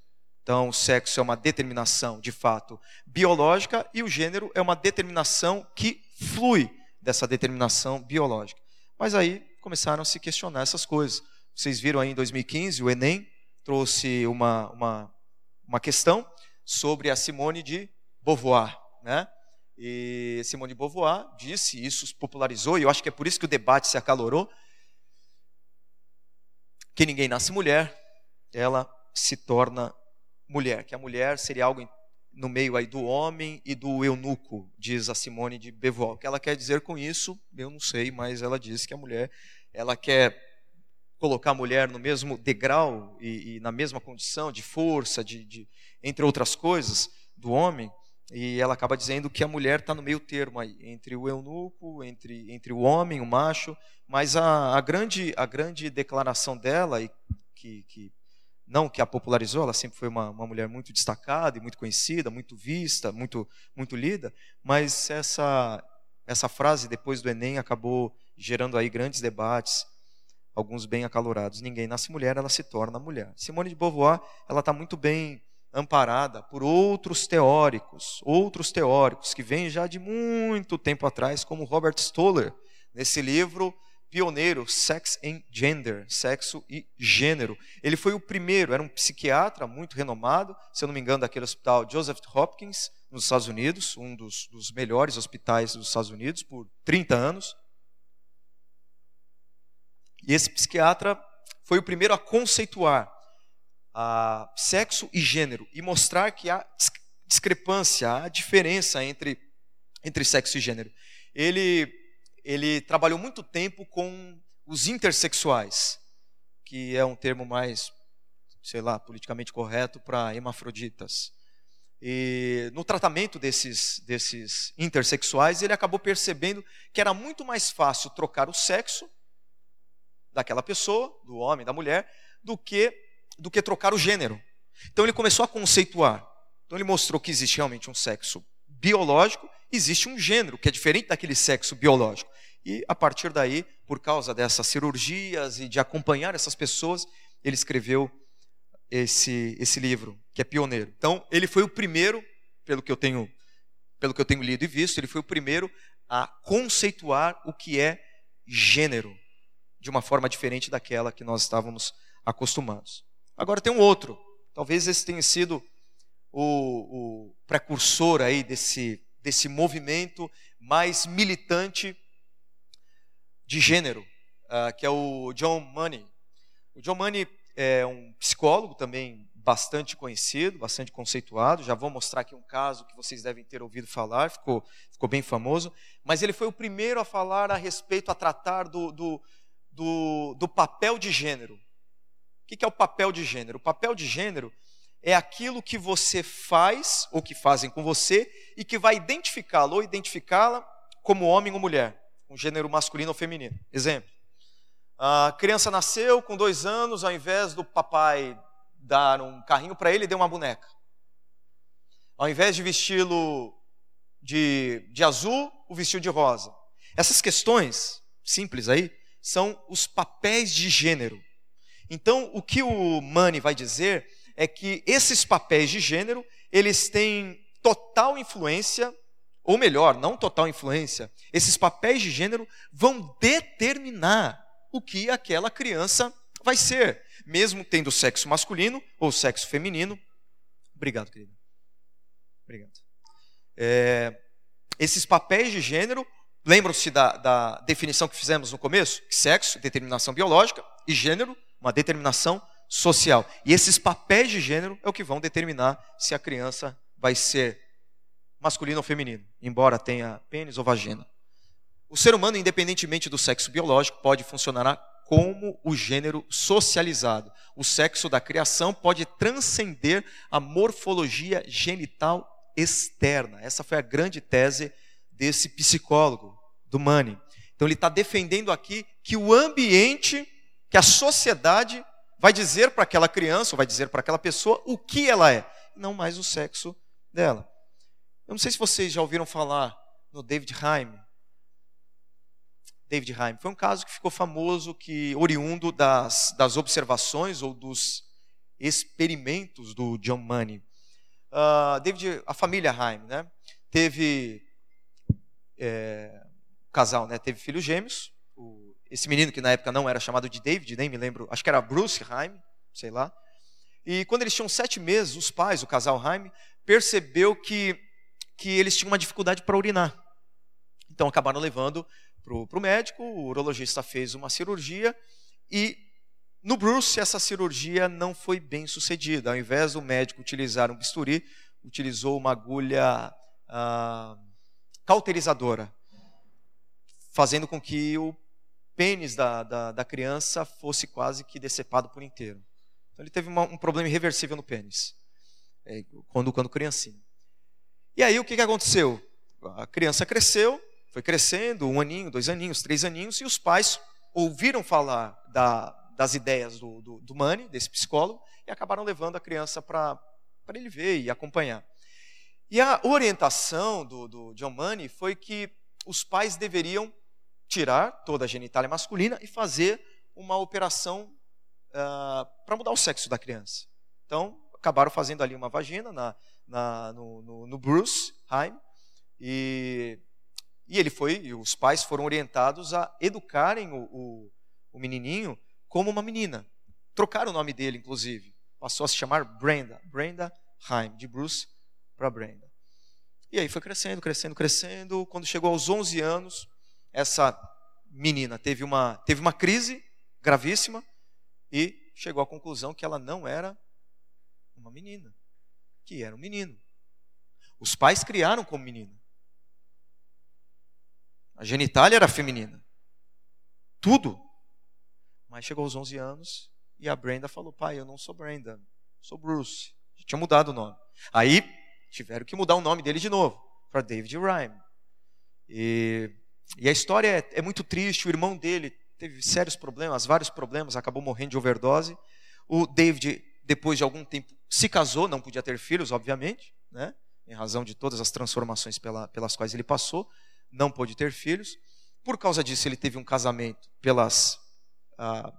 Então, o sexo é uma determinação, de fato, biológica e o gênero é uma determinação que flui dessa determinação biológica. Mas aí começaram a se questionar essas coisas. Vocês viram aí em 2015, o Enem trouxe uma, uma, uma questão sobre a Simone de Beauvoir, né? E Simone de Beauvoir disse, isso popularizou, e eu acho que é por isso que o debate se acalorou, que ninguém nasce mulher, ela se torna mulher, que a mulher seria algo no meio aí do homem e do eunuco, diz a Simone de Beauvoir. O que ela quer dizer com isso, eu não sei, mas ela diz que a mulher, ela quer colocar a mulher no mesmo degrau e, e na mesma condição de força, de, de, entre outras coisas, do homem, e ela acaba dizendo que a mulher está no meio termo aí, entre o eunuco, entre, entre o homem, o macho, mas a, a, grande, a grande declaração dela, e que, que não que a popularizou, ela sempre foi uma, uma mulher muito destacada e muito conhecida, muito vista, muito, muito lida, mas essa, essa frase depois do Enem acabou gerando aí grandes debates, alguns bem acalorados. Ninguém nasce mulher, ela se torna mulher. Simone de Beauvoir, ela está muito bem amparada por outros teóricos, outros teóricos que vêm já de muito tempo atrás, como Robert Stoller, nesse livro pioneiro Sex and Gender, sexo e gênero. Ele foi o primeiro, era um psiquiatra muito renomado, se eu não me engano, daquele hospital Joseph Hopkins, nos Estados Unidos, um dos, dos melhores hospitais dos Estados Unidos, por 30 anos. E esse psiquiatra foi o primeiro a conceituar a sexo e gênero e mostrar que há discrepância, há diferença entre, entre sexo e gênero. Ele, ele trabalhou muito tempo com os intersexuais, que é um termo mais, sei lá, politicamente correto para hemafroditas. E no tratamento desses, desses intersexuais, ele acabou percebendo que era muito mais fácil trocar o sexo daquela pessoa, do homem, da mulher, do que, do que trocar o gênero. Então ele começou a conceituar. Então ele mostrou que existe realmente um sexo biológico, existe um gênero que é diferente daquele sexo biológico. E a partir daí, por causa dessas cirurgias e de acompanhar essas pessoas, ele escreveu esse, esse livro, que é pioneiro. Então, ele foi o primeiro, pelo que eu tenho, pelo que eu tenho lido e visto, ele foi o primeiro a conceituar o que é gênero de uma forma diferente daquela que nós estávamos acostumados. Agora tem um outro, talvez esse tenha sido o, o precursor aí desse, desse movimento mais militante de gênero, uh, que é o John Money. O John Money é um psicólogo também bastante conhecido, bastante conceituado. Já vou mostrar aqui um caso que vocês devem ter ouvido falar, ficou, ficou bem famoso. Mas ele foi o primeiro a falar a respeito, a tratar do, do, do, do papel de gênero. O que é o papel de gênero? O papel de gênero é aquilo que você faz, ou que fazem com você, e que vai identificá-lo ou identificá-la como homem ou mulher, um gênero masculino ou feminino. Exemplo. A criança nasceu com dois anos, ao invés do papai dar um carrinho para ele, deu uma boneca. Ao invés de vesti-lo de, de azul, o vestiu de rosa. Essas questões simples aí são os papéis de gênero. Então, o que o Mani vai dizer é que esses papéis de gênero, eles têm total influência, ou melhor, não total influência, esses papéis de gênero vão determinar o que aquela criança vai ser, mesmo tendo sexo masculino ou sexo feminino. Obrigado, querido. Obrigado. É, esses papéis de gênero Lembram-se da, da, definição que fizemos no começo? Sexo, determinação biológica, e gênero, uma determinação social. E esses papéis de gênero é o que vão determinar se a criança vai ser masculino ou feminino, embora tenha pênis ou vagina. O ser humano, independentemente do sexo biológico, pode funcionar como o gênero socializado. O sexo da criação pode transcender a morfologia genital externa. Essa foi a grande tese desse psicólogo, do Mani. Então ele está defendendo aqui que o ambiente, que a sociedade vai dizer para aquela criança, ou vai dizer para aquela pessoa o que ela é, não mais o sexo dela. Eu não sei se vocês já ouviram falar no David Haim. David Haim foi um caso que ficou famoso, que oriundo das, das observações ou dos experimentos do John Money. Uh, David, a família Haim, né, teve é, casal né, teve filhos gêmeos. Esse menino, que na época não era chamado de David, nem me lembro, acho que era Bruce Haim, sei lá. E quando eles tinham sete meses, os pais, o casal Haim, percebeu que, que eles tinham uma dificuldade para urinar. Então acabaram levando para o médico, o urologista fez uma cirurgia e no Bruce essa cirurgia não foi bem sucedida. Ao invés do médico utilizar um bisturi, utilizou uma agulha ah, cauterizadora, fazendo com que o pênis da, da, da criança fosse quase que decepado por inteiro. Então ele teve uma, um problema irreversível no pênis, é, quando, quando criancinha. E aí o que, que aconteceu? A criança cresceu, foi crescendo, um aninho, dois aninhos, três aninhos, e os pais ouviram falar da, das ideias do, do, do Mani, desse psicólogo, e acabaram levando a criança para ele ver e acompanhar. E a orientação do, do John Money foi que os pais deveriam tirar toda a genitália masculina e fazer uma operação uh, ah, para mudar o sexo da criança. Então, acabaram fazendo ali uma vagina na, na, no, no, no, Bruce Heim. E, E ele foi, e os pais foram orientados a educarem o, o, o menininho como uma menina. Trocaram o nome dele, inclusive. Passou a se chamar Brenda. Brenda Heim, de Bruce para Brenda. E aí foi crescendo, crescendo, crescendo. Quando chegou aos 11 anos, essa menina teve uma, teve uma crise gravíssima e chegou à conclusão que ela não era uma menina, que era um menino. Os pais criaram como menina. A genitália era feminina. Tudo. Mas chegou aos 11 anos e a Brenda falou: pai, eu não sou Brenda, sou Bruce. Já tinha mudado o nome. Aí tiveram que mudar o nome dele de novo para David Rhyme. E, e a história é, é muito triste. O irmão dele teve sérios problemas, vários problemas, acabou morrendo de overdose. O David, depois de algum tempo, se casou, não podia ter filhos, obviamente, né? em razão de todas as transformações pela, pelas quais ele passou, não pôde ter filhos. Por causa disso, ele teve um casamento pelas ah,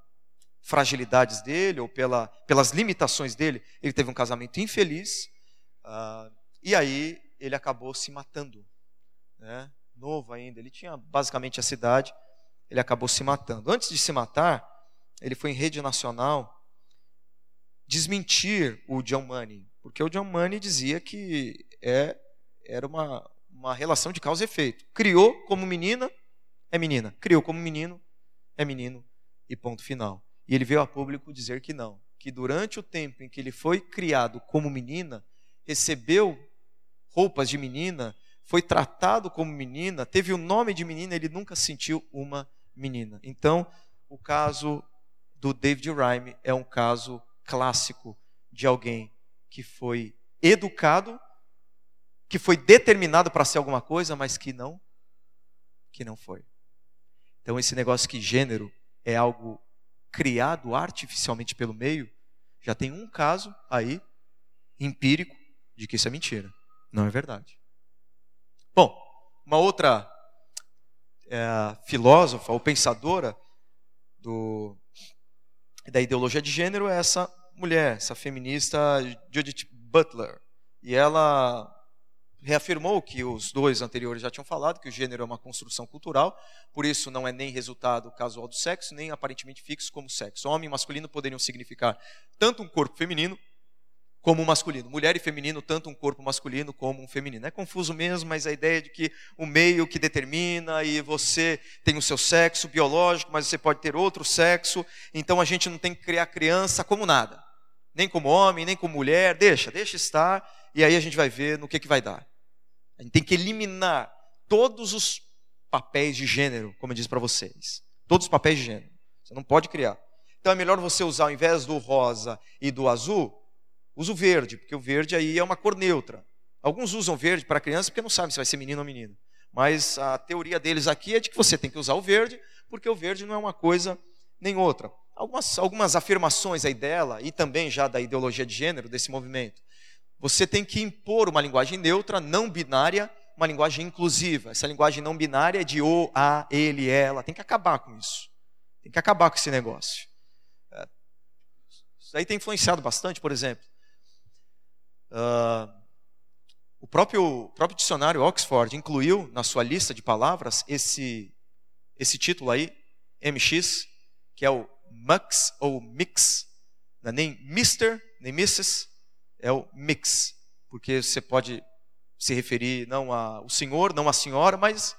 fragilidades dele ou pela, pelas limitações dele, ele teve um casamento infeliz. Ah, e aí ele acabou se matando, né? Novo ainda. Ele tinha basicamente a cidade, ele acabou se matando. Antes de se matar, ele foi em rede nacional desmentir o John Money, porque o John Money dizia que é, era uma, uma relação de causa e efeito. Criou como menina, é menina. Criou como menino, é menino. E ponto final. E ele veio a público dizer que não. Que durante o tempo em que ele foi criado como menina, recebeu roupas de menina, foi tratado como menina, teve o nome de menina, ele nunca sentiu uma menina. Então, o caso do David Rhyme é um caso clássico de alguém que foi educado, que foi determinado para ser alguma coisa, mas que não que não foi. Então esse negócio que gênero é algo criado artificialmente pelo meio, já tem um caso aí empírico de que isso é mentira, não é verdade. Bom, uma outra é, filósofa ou pensadora do, da ideologia de gênero é essa mulher, essa feminista Judith Butler. E ela reafirmou que os dois anteriores já tinham falado, que o gênero é uma construção cultural, por isso não é nem resultado casual do sexo, nem aparentemente fixo como sexo. Homem e masculino poderiam significar tanto um corpo feminino como masculino. Mulher e feminino, tanto um corpo masculino como um feminino. É confuso mesmo, mas a ideia de que o meio que determina e você tem o seu sexo biológico, mas você pode ter outro sexo, então a gente não tem que criar criança como nada nem como homem, nem como mulher, deixa, deixa estar, e aí a gente vai ver no que, que vai dar. A gente tem que eliminar todos os papéis de gênero, como eu disse para vocês. Todos os papéis de gênero. Você não pode criar. Então é melhor você usar, ao invés do rosa e do azul, usa o verde, porque o verde aí é uma cor neutra. Alguns usam verde para criança porque não sabem se vai ser menino ou menina. Mas a teoria deles aqui é de que você tem que usar o verde, porque o verde não é uma coisa nem outra algumas, algumas afirmações aí dela, e também já da ideologia de gênero, desse movimento. Você tem que impor uma linguagem neutra, não binária, uma linguagem inclusiva. Essa linguagem não binária é de o, a, ele, ela. Tem que acabar com isso. Tem que acabar com esse negócio. É, isso aí tem influenciado bastante, por exemplo. Uh, o próprio, próprio dicionário Oxford incluiu na sua lista de palavras esse, esse título aí, MX, que é o mux ou mix, não é nem Mr, nem Mrs, é o mix, porque você pode se referir não ao senhor, não à senhora, mas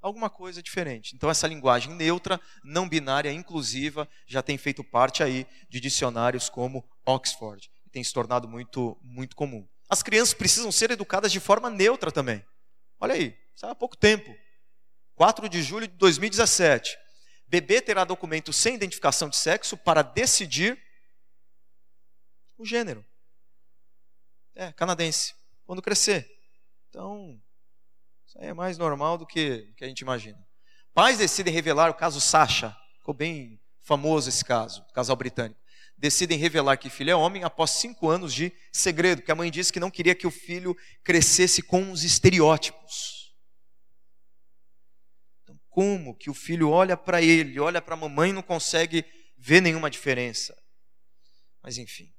alguma coisa diferente. Então essa linguagem neutra, não binária, inclusiva, já tem feito parte aí de dicionários como Oxford, tem se tornado muito muito comum. As crianças precisam ser educadas de forma neutra também. Olha aí, isso há pouco tempo. 4 de julho de 2017. Bebê terá documento sem identificação de sexo para decidir o gênero. É, canadense. Quando crescer. Então, isso aí é mais normal do que, que a gente imagina. Pais decidem revelar o caso Sasha. Ficou bem famoso esse caso, casal britânico. Decidem revelar que filho é homem após cinco anos de segredo, que a mãe disse que não queria que o filho crescesse com os estereótipos como que o filho olha para ele, olha para a mamãe e não consegue ver nenhuma diferença. Mas enfim.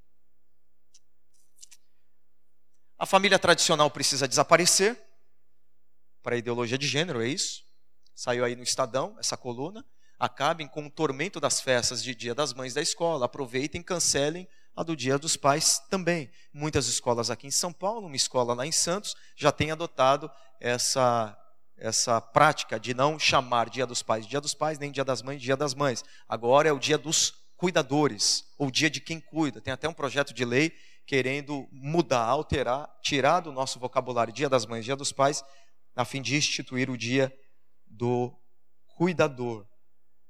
A família tradicional precisa desaparecer para a ideologia de gênero, é isso? Saiu aí no Estadão, essa coluna. Acabem com o tormento das festas de Dia das Mães da escola. Aproveitem, cancelem a do Dia dos Pais também. Muitas escolas aqui em São Paulo, uma escola lá em Santos, já têm adotado essa, essa prática de não chamar Dia dos Pais Dia dos Pais, nem Dia das Mães Dia das Mães. Agora é o Dia dos Cuidadores, ou Dia de quem cuida. Tem até um projeto de lei querendo mudar, alterar, tirar do nosso vocabulário Dia das Mães Dia dos Pais, a fim de instituir o Dia do Cuidador.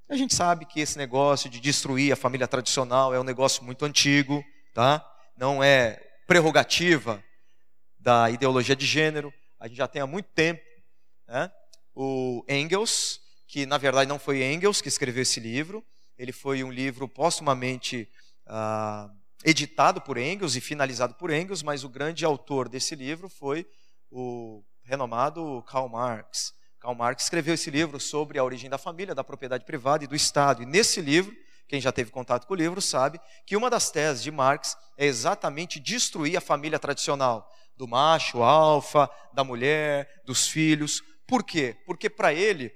A gente sabe que esse negócio de destruir a família tradicional é um negócio muito antigo, tá? Não é prerrogativa da ideologia de gênero. A gente já tem há muito tempo, né? O Engels, que na verdade não foi Engels que escreveu esse livro, ele foi um livro postumamente ah, editado por Engels e finalizado por Engels, mas o grande autor desse livro foi o renomado Karl Marx. Karl Marx escreveu esse livro sobre a origem da família, da propriedade privada e do Estado. E nesse livro, quem já teve contato com o livro sabe que uma das teses de Marx é exatamente destruir a família tradicional, do macho, alfa, da mulher, dos filhos. Por quê? Porque para ele,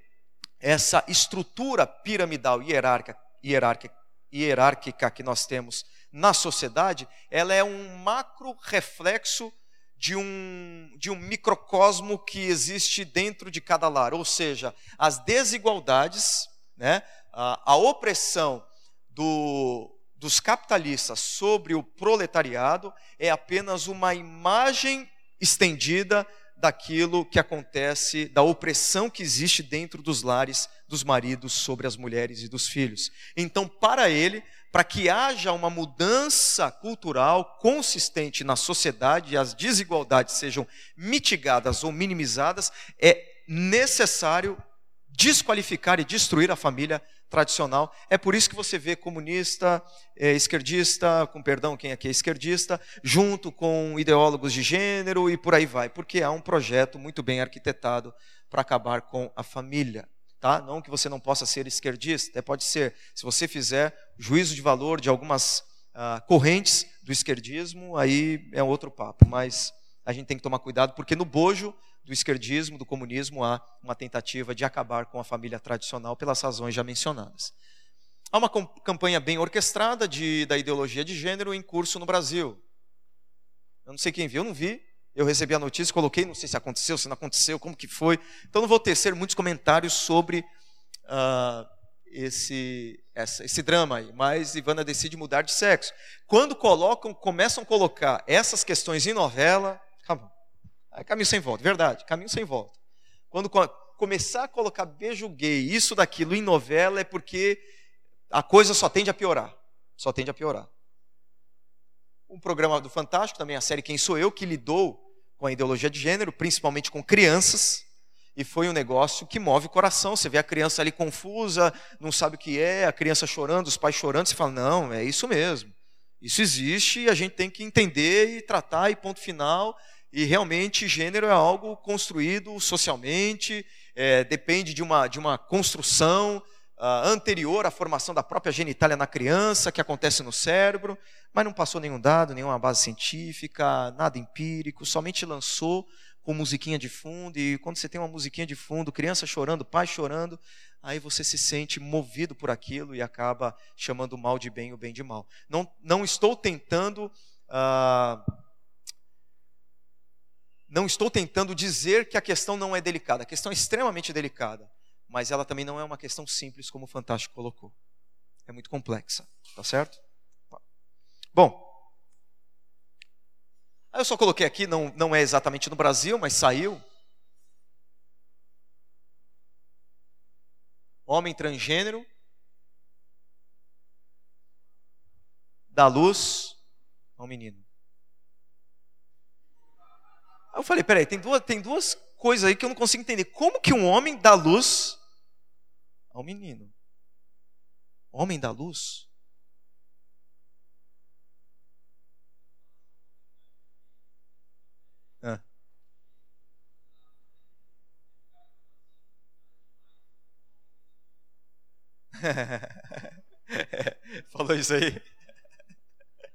essa estrutura piramidal hierárquica, hierárquica, hierárquica que nós temos na sociedade, ela é um macro reflexo de um, de um microcosmo que existe dentro de cada lar, ou seja, as desigualdades, né, a, a opressão do, dos capitalistas sobre o proletariado é apenas uma imagem estendida daquilo que acontece, da opressão que existe dentro dos lares dos maridos sobre as mulheres e dos filhos. Então, para ele, para que haja uma mudança cultural consistente na sociedade e as desigualdades sejam mitigadas ou minimizadas, é necessário desqualificar e destruir a família tradicional. É por isso que você vê comunista, é, esquerdista, com perdão, quem aqui é esquerdista, junto com ideólogos de gênero e por aí vai, porque há um projeto muito bem arquitetado para acabar com a família tá? Não que você não possa ser esquerdista, até pode ser. Se você fizer juízo de valor de algumas ah, correntes do esquerdismo, aí é outro papo. Mas a gente tem que tomar cuidado, porque no bojo do esquerdismo, do comunismo, há uma tentativa de acabar com a família tradicional pelas razões já mencionadas. Há uma campanha bem orquestrada de, da ideologia de gênero em curso no Brasil. Eu não sei quem viu, eu não vi, eu recebi a notícia, coloquei, não sei se aconteceu, se não aconteceu, como que foi. Então não vou tecer muitos comentários sobre uh, esse, essa, esse drama aí. Mas Ivana decide mudar de sexo. Quando colocam, começam a colocar essas questões em novela, acabou. Aí caminho sem volta, verdade, caminho sem volta. Quando começar a colocar beijo gay, isso, daquilo em novela, é porque a coisa só tende a piorar. Só tende a piorar um programa do Fantástico, também a série Quem Sou Eu, que lidou com a ideologia de gênero, principalmente com crianças, e foi um negócio que move o coração. Você vê a criança ali confusa, não sabe o que é, a criança chorando, os pais chorando, você fala: não, é isso mesmo. Isso existe e a gente tem que entender e tratar, e ponto final. E realmente, gênero é algo construído socialmente, é, depende de uma, de uma construção uh, anterior à formação da própria genitália na criança, que acontece no cérebro, mas não passou nenhum dado, nenhuma base científica, nada empírico, somente lançou com musiquinha de fundo, e quando você tem uma musiquinha de fundo, criança chorando, pai chorando, aí você se sente movido por aquilo e acaba chamando o mal de bem e o bem de mal. Não, não estou tentando. Uh, não estou tentando dizer que a questão não é delicada, a questão é extremamente delicada mas ela também não é uma questão simples como o Fantástico colocou. É muito complexa, tá certo? Bom, eu só coloquei aqui, não, não é exatamente no Brasil, mas saiu. Homem transgênero dá luz a um menino. Aí eu falei, peraí, tem duas, tem duas coisas aí que eu não consigo entender. Como que um homem dá luz ao menino. Homem da luz. Falou isso aí?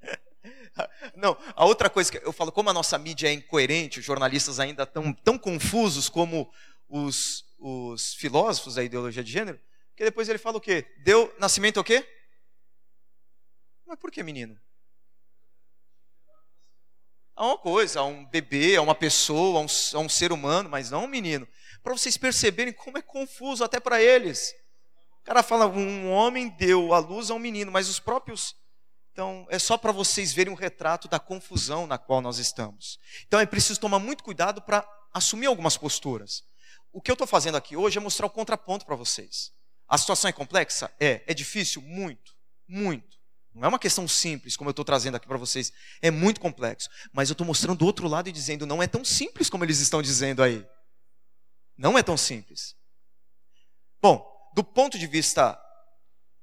Não, a outra coisa que eu falo, como a nossa mídia é incoerente, os jornalistas ainda estão tão confusos como os, os filósofos da ideologia de gênero, que depois ele fala o quê? Deu nascimento ao quê? Mas por que menino? A uma coisa, a um bebê, a uma pessoa, a um, a um ser humano, mas não um menino. Para vocês perceberem como é confuso até para eles. O cara fala, um homem deu a luz a um menino, mas os próprios então, é só para vocês verem um retrato da confusão na qual nós estamos. Então, é preciso tomar muito cuidado para assumir algumas posturas. O que eu estou fazendo aqui hoje é mostrar o contraponto para vocês. A situação é complexa? É. É difícil? Muito. Muito. Não é uma questão simples, como eu estou trazendo aqui para vocês. É muito complexo. Mas eu estou mostrando do outro lado e dizendo, não é tão simples como eles estão dizendo aí. Não é tão simples. Bom, do ponto de vista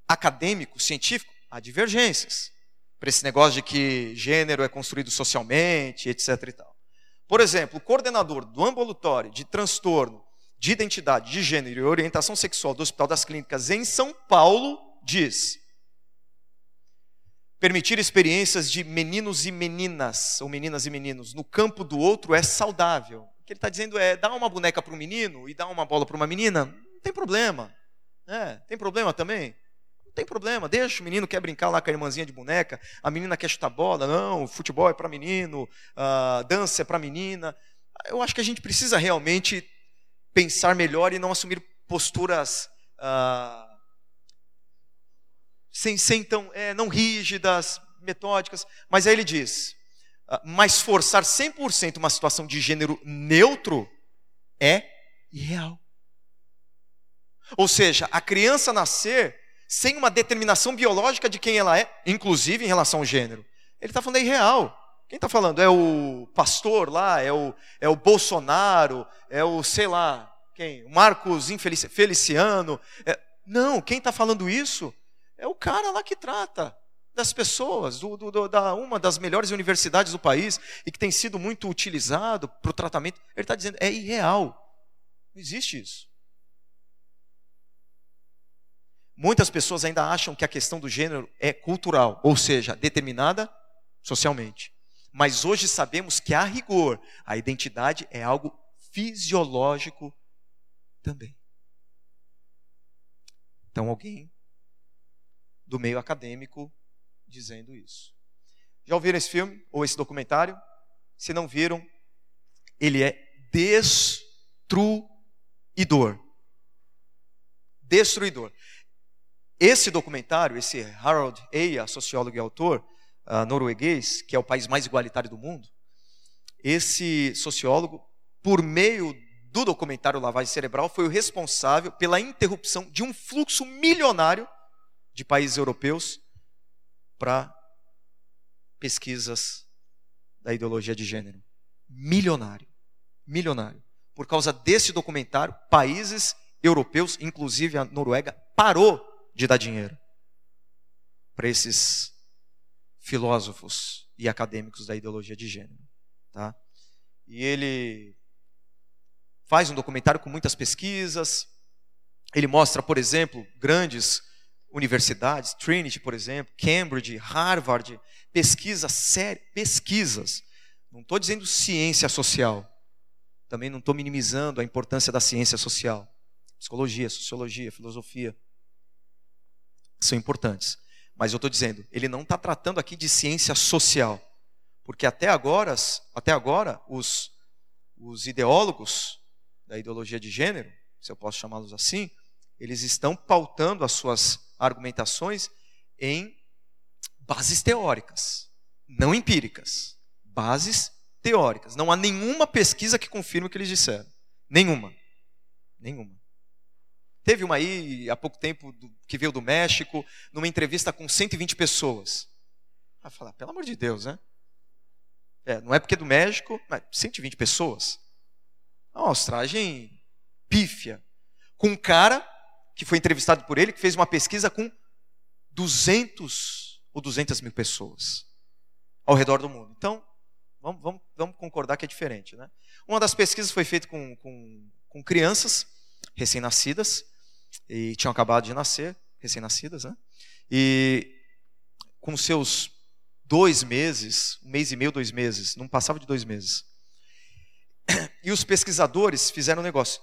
acadêmico, científico, há divergências para esse negócio de que gênero é construído socialmente, etc. E tal. Por exemplo, o coordenador do ambulatório de transtorno de identidade de gênero e orientação sexual do Hospital das Clínicas em São Paulo diz: permitir experiências de meninos e meninas, ou meninas e meninos, no campo do outro é saudável. O que ele está dizendo é: dar uma boneca para um menino e dar uma bola para uma menina, não tem problema. É, tem problema também? Não tem problema, deixa o menino quer brincar lá com a irmãzinha de boneca, a menina quer chutar bola, não, futebol é para menino, uh, dança é para menina. Eu acho que a gente precisa realmente pensar melhor e não assumir posturas uh, sem, sem tão, é, não rígidas, metódicas. Mas aí ele diz, uh, mas forçar 100% uma situação de gênero neutro é irreal. Ou seja, a criança nascer sem uma determinação biológica de quem ela é, inclusive em relação ao gênero. Ele está falando é irreal. Quem está falando? É o pastor lá, é o, é o Bolsonaro, é o, sei lá, quem? Marcos Feliciano. É... Não, quem está falando isso é o cara lá que trata das pessoas, do, do, da uma das melhores universidades do país e que tem sido muito utilizado para o tratamento. Ele está dizendo, é irreal. Não existe isso. Muitas pessoas ainda acham que a questão do gênero é cultural, ou seja, determinada socialmente. Mas hoje sabemos que, a rigor, a identidade é algo fisiológico também. Então, alguém do meio acadêmico dizendo isso. Já ouviram esse filme ou esse documentário? Se não viram, ele é destruidor. Destruidor. Esse documentário, esse Harold Eia, sociólogo e autor uh, norueguês, que é o país mais igualitário do mundo, esse sociólogo, por meio do documentário Lavagem Cerebral, foi o responsável pela interrupção de um fluxo milionário de países europeus para pesquisas da ideologia de gênero. Milionário. Milionário. Por causa desse documentário, países europeus, inclusive a Noruega, parou de dar dinheiro para esses filósofos e acadêmicos da ideologia de gênero, tá? E ele faz um documentário com muitas pesquisas. Ele mostra, por exemplo, grandes universidades, Trinity, por exemplo, Cambridge, Harvard, pesquisas sérias, pesquisas. Não estou dizendo ciência social. Também não estou minimizando a importância da ciência social. Psicologia, sociologia, filosofia são importantes. Mas eu estou dizendo, ele não está tratando aqui de ciência social. Porque até agora, até agora os, os ideólogos da ideologia de gênero, se eu posso chamá-los assim, eles estão pautando as suas argumentações em bases teóricas, não empíricas. Bases teóricas. Não há nenhuma pesquisa que confirme o que eles disseram. Nenhuma. Nenhuma. Teve uma aí há pouco tempo do, que veio do México, numa entrevista com 120 pessoas. Vai falar, pelo amor de Deus, né? É, não é porque é do México, mas 120 pessoas. Uma amostragem pífia. Com um cara que foi entrevistado por ele, que fez uma pesquisa com 200 ou 200 mil pessoas ao redor do mundo. Então, vamos, vamos, vamos concordar que é diferente. Né? Uma das pesquisas foi feita com, com, com crianças recém-nascidas, e tinham acabado de nascer, recém-nascidas, né? E com seus dois meses, um mês e meio, dois meses, não passava de dois meses. E os pesquisadores fizeram um negócio.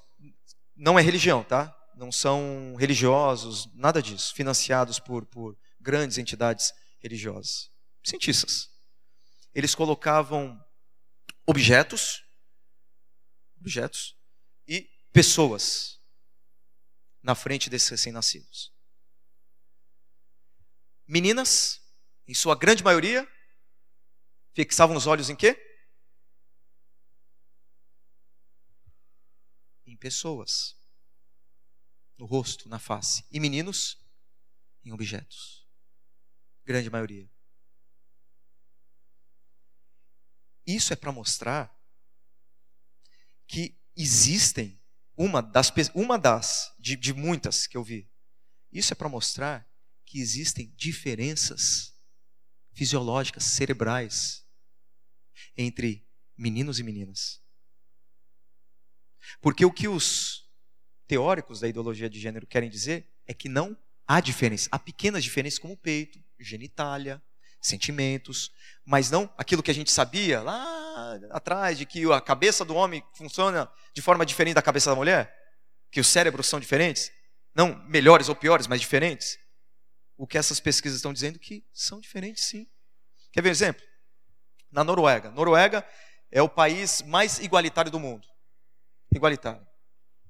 não é religião, tá? Não são religiosos, nada disso, financiados por, por grandes entidades religiosas. Cientistas. Eles colocavam objetos, objetos e pessoas na frente desses recém-nascidos. Meninas, em sua grande maioria, fixavam os olhos em quê? Em pessoas, no rosto, na face. E meninos, em objetos. Grande maioria. Isso é para mostrar que existem uma das uma das de, de muitas que eu vi. Isso é para mostrar que existem diferenças fisiológicas cerebrais entre meninos e meninas. Porque o que os teóricos da ideologia de gênero querem dizer é que não há diferença. Há pequenas diferenças como peito, genitália, sentimentos, mas não aquilo que a gente sabia lá atrás, de que a cabeça do homem funciona de forma diferente da cabeça da mulher, que os cérebros são diferentes, não melhores ou piores, mas diferentes. O que essas pesquisas estão dizendo que são diferentes sim. Quer ver um exemplo? Na Noruega. Noruega é o país mais igualitário do mundo. Igualitário.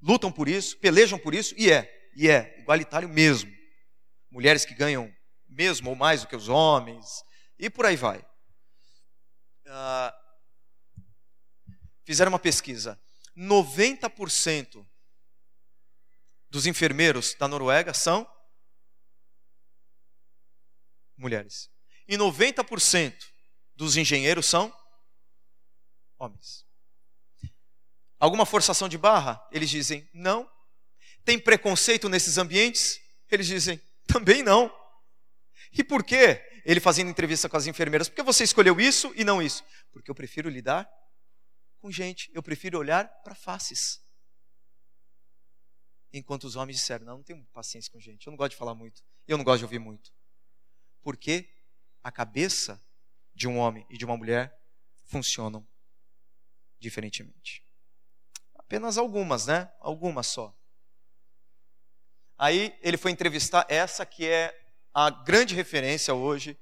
Lutam por isso, pelejam por isso e é, e é igualitário mesmo. Mulheres que ganham mesmo ou mais do que os homens, e por aí vai. Uh, fizeram uma pesquisa. 90% dos enfermeiros da Noruega são mulheres. E 90% dos engenheiros são homens. Alguma forçação de barra? Eles dizem não. Tem preconceito nesses ambientes? Eles dizem também não. E por quê? Ele fazendo entrevista com as enfermeiras, por que você escolheu isso e não isso? Porque eu prefiro lidar com gente, eu prefiro olhar para faces. Enquanto os homens disseram: Não, não tenho paciência com gente, eu não gosto de falar muito, eu não gosto de ouvir muito. Porque a cabeça de um homem e de uma mulher funcionam diferentemente. Apenas algumas, né? Algumas só. Aí ele foi entrevistar essa que é a grande referência hoje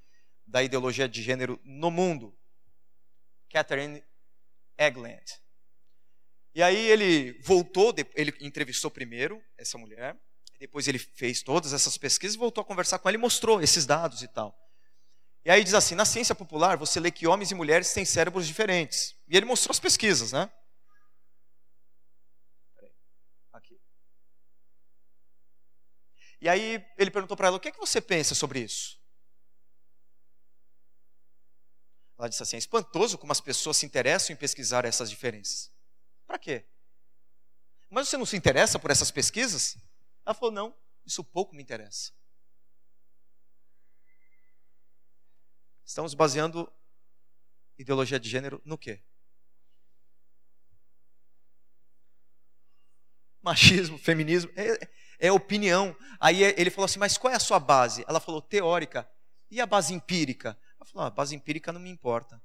da ideologia de gênero no mundo, Catherine Egland. E aí ele voltou, ele entrevistou primeiro essa mulher, depois ele fez todas essas pesquisas, voltou a conversar com ela e mostrou esses dados e tal. E aí diz assim: na ciência popular você lê que homens e mulheres têm cérebros diferentes. E ele mostrou as pesquisas, né? E aí ele perguntou para ela: o que, é que você pensa sobre isso? Ela disse assim: é espantoso como as pessoas se interessam em pesquisar essas diferenças. Para quê? Mas você não se interessa por essas pesquisas? Ela falou: não, isso pouco me interessa. Estamos baseando ideologia de gênero no quê? Machismo, feminismo. É, é opinião. Aí ele falou assim: Mas qual é a sua base? Ela falou: teórica. E a base empírica? Ela falou: ah, base empírica não me importa.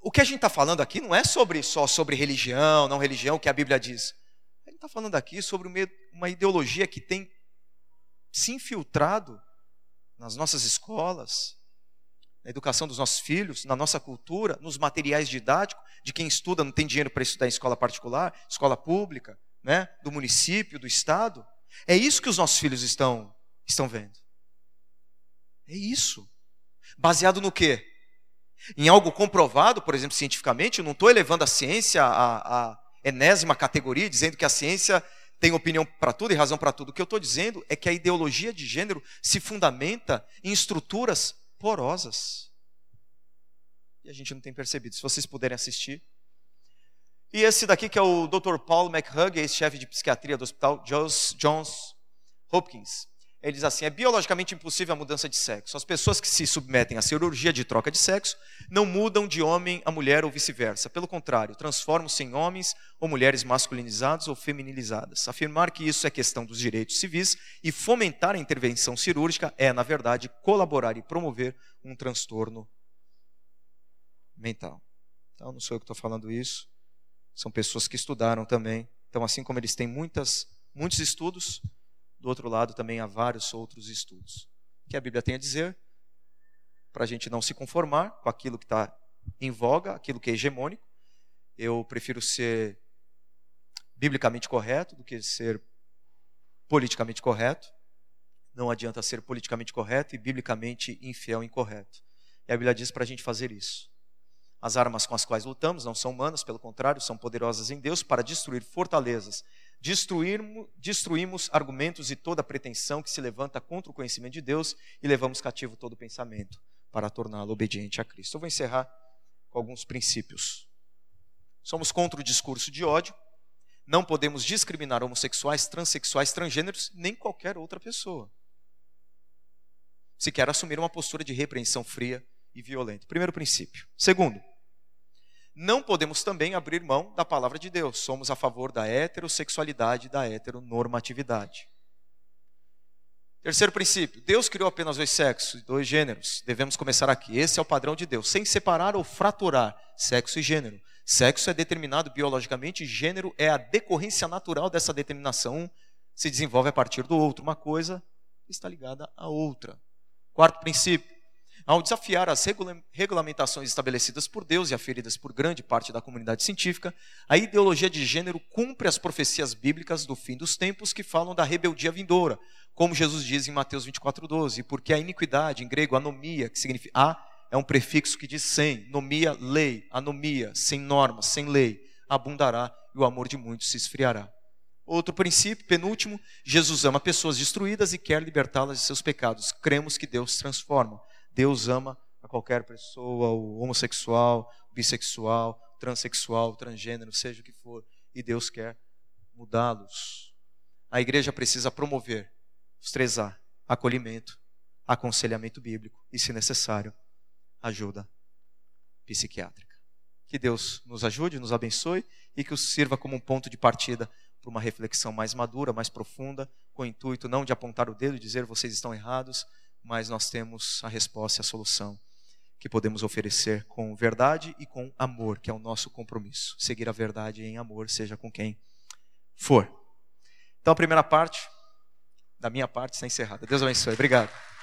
O que a gente está falando aqui não é sobre só sobre religião, não religião, que a Bíblia diz. A gente está falando aqui sobre uma ideologia que tem se infiltrado nas nossas escolas, na educação dos nossos filhos, na nossa cultura, nos materiais didáticos, de quem estuda não tem dinheiro para estudar em escola particular, escola pública, né, do município, do estado. É isso que os nossos filhos estão estão vendo. É isso. Baseado no quê? Em algo comprovado, por exemplo, cientificamente, eu não estou elevando a ciência à, enésima categoria, dizendo que a ciência tem opinião para tudo e razão para tudo. O que eu estou dizendo é que a ideologia de gênero se fundamenta em estruturas porosas. E a gente não tem percebido. Se vocês puderem assistir. E esse daqui que é o Dr. Paul McHugh, ex-chefe de psiquiatria do Hospital Johns Hopkins. Ele diz assim: é biologicamente impossível a mudança de sexo. As pessoas que se submetem à cirurgia de troca de sexo não mudam de homem a mulher ou vice-versa. Pelo contrário, transformam-se em homens ou mulheres masculinizados ou feminilizadas. Afirmar que isso é questão dos direitos civis e fomentar a intervenção cirúrgica é, na verdade, colaborar e promover um transtorno mental. Então, não sou eu que estou falando isso. São pessoas que estudaram também. Então, assim como eles têm muitas, muitos estudos, do outro lado também há vários outros estudos. O que a Bíblia tem a dizer? Para a gente não se conformar com aquilo que está em voga, aquilo que é hegemônico. Eu prefiro ser biblicamente correto do que ser politicamente correto. Não adianta ser politicamente correto e biblicamente infiel e incorreto. E a Bíblia diz para a gente fazer isso. As armas com as quais lutamos não são humanas, pelo contrário, são poderosas em Deus para destruir fortalezas. Destruímos argumentos e toda pretensão que se levanta contra o conhecimento de Deus e levamos cativo todo pensamento para torná-lo obediente a Cristo. Eu vou encerrar com alguns princípios. Somos contra o discurso de ódio. Não podemos discriminar homossexuais, transexuais, transgêneros, nem qualquer outra pessoa. Se quer assumir uma postura de repreensão fria e violenta. Primeiro princípio. Segundo, não podemos também abrir mão da palavra de Deus. Somos a favor da heterossexualidade e da heteronormatividade. Terceiro princípio: Deus criou apenas dois sexos, dois gêneros. Devemos começar aqui. Esse é o padrão de Deus, sem separar ou fraturar sexo e gênero. Sexo é determinado biologicamente, gênero é a decorrência natural dessa determinação. Um se desenvolve a partir do outro. Uma coisa está ligada à outra. Quarto princípio: ao desafiar as regulamentações estabelecidas por Deus e aferidas por grande parte da comunidade científica, a ideologia de gênero cumpre as profecias bíblicas do fim dos tempos que falam da rebeldia vindoura, como Jesus diz em Mateus 24:12, porque a iniquidade, em grego anomia, que significa a é um prefixo que diz sem, nomia, lei, anomia, sem norma, sem lei, abundará e o amor de muitos se esfriará. Outro princípio, penúltimo, Jesus ama pessoas destruídas e quer libertá-las de seus pecados. Cremos que Deus transforma. Deus ama a qualquer pessoa, o homossexual, o bissexual, transexual, transgênero, seja o que for, e Deus quer mudá-los. A igreja precisa promover os três A: acolhimento, aconselhamento bíblico e, se necessário, ajuda psiquiátrica. Que Deus nos ajude, nos abençoe e que o sirva como um ponto de partida para uma reflexão mais madura, mais profunda, com o intuito não de apontar o dedo e dizer vocês estão errados, mas nós temos a resposta e a solução que podemos oferecer com verdade e com amor, que é o nosso compromisso. Seguir a verdade em amor, seja com quem for. Então, a primeira parte, da minha parte, está encerrada. Deus abençoe. Obrigado.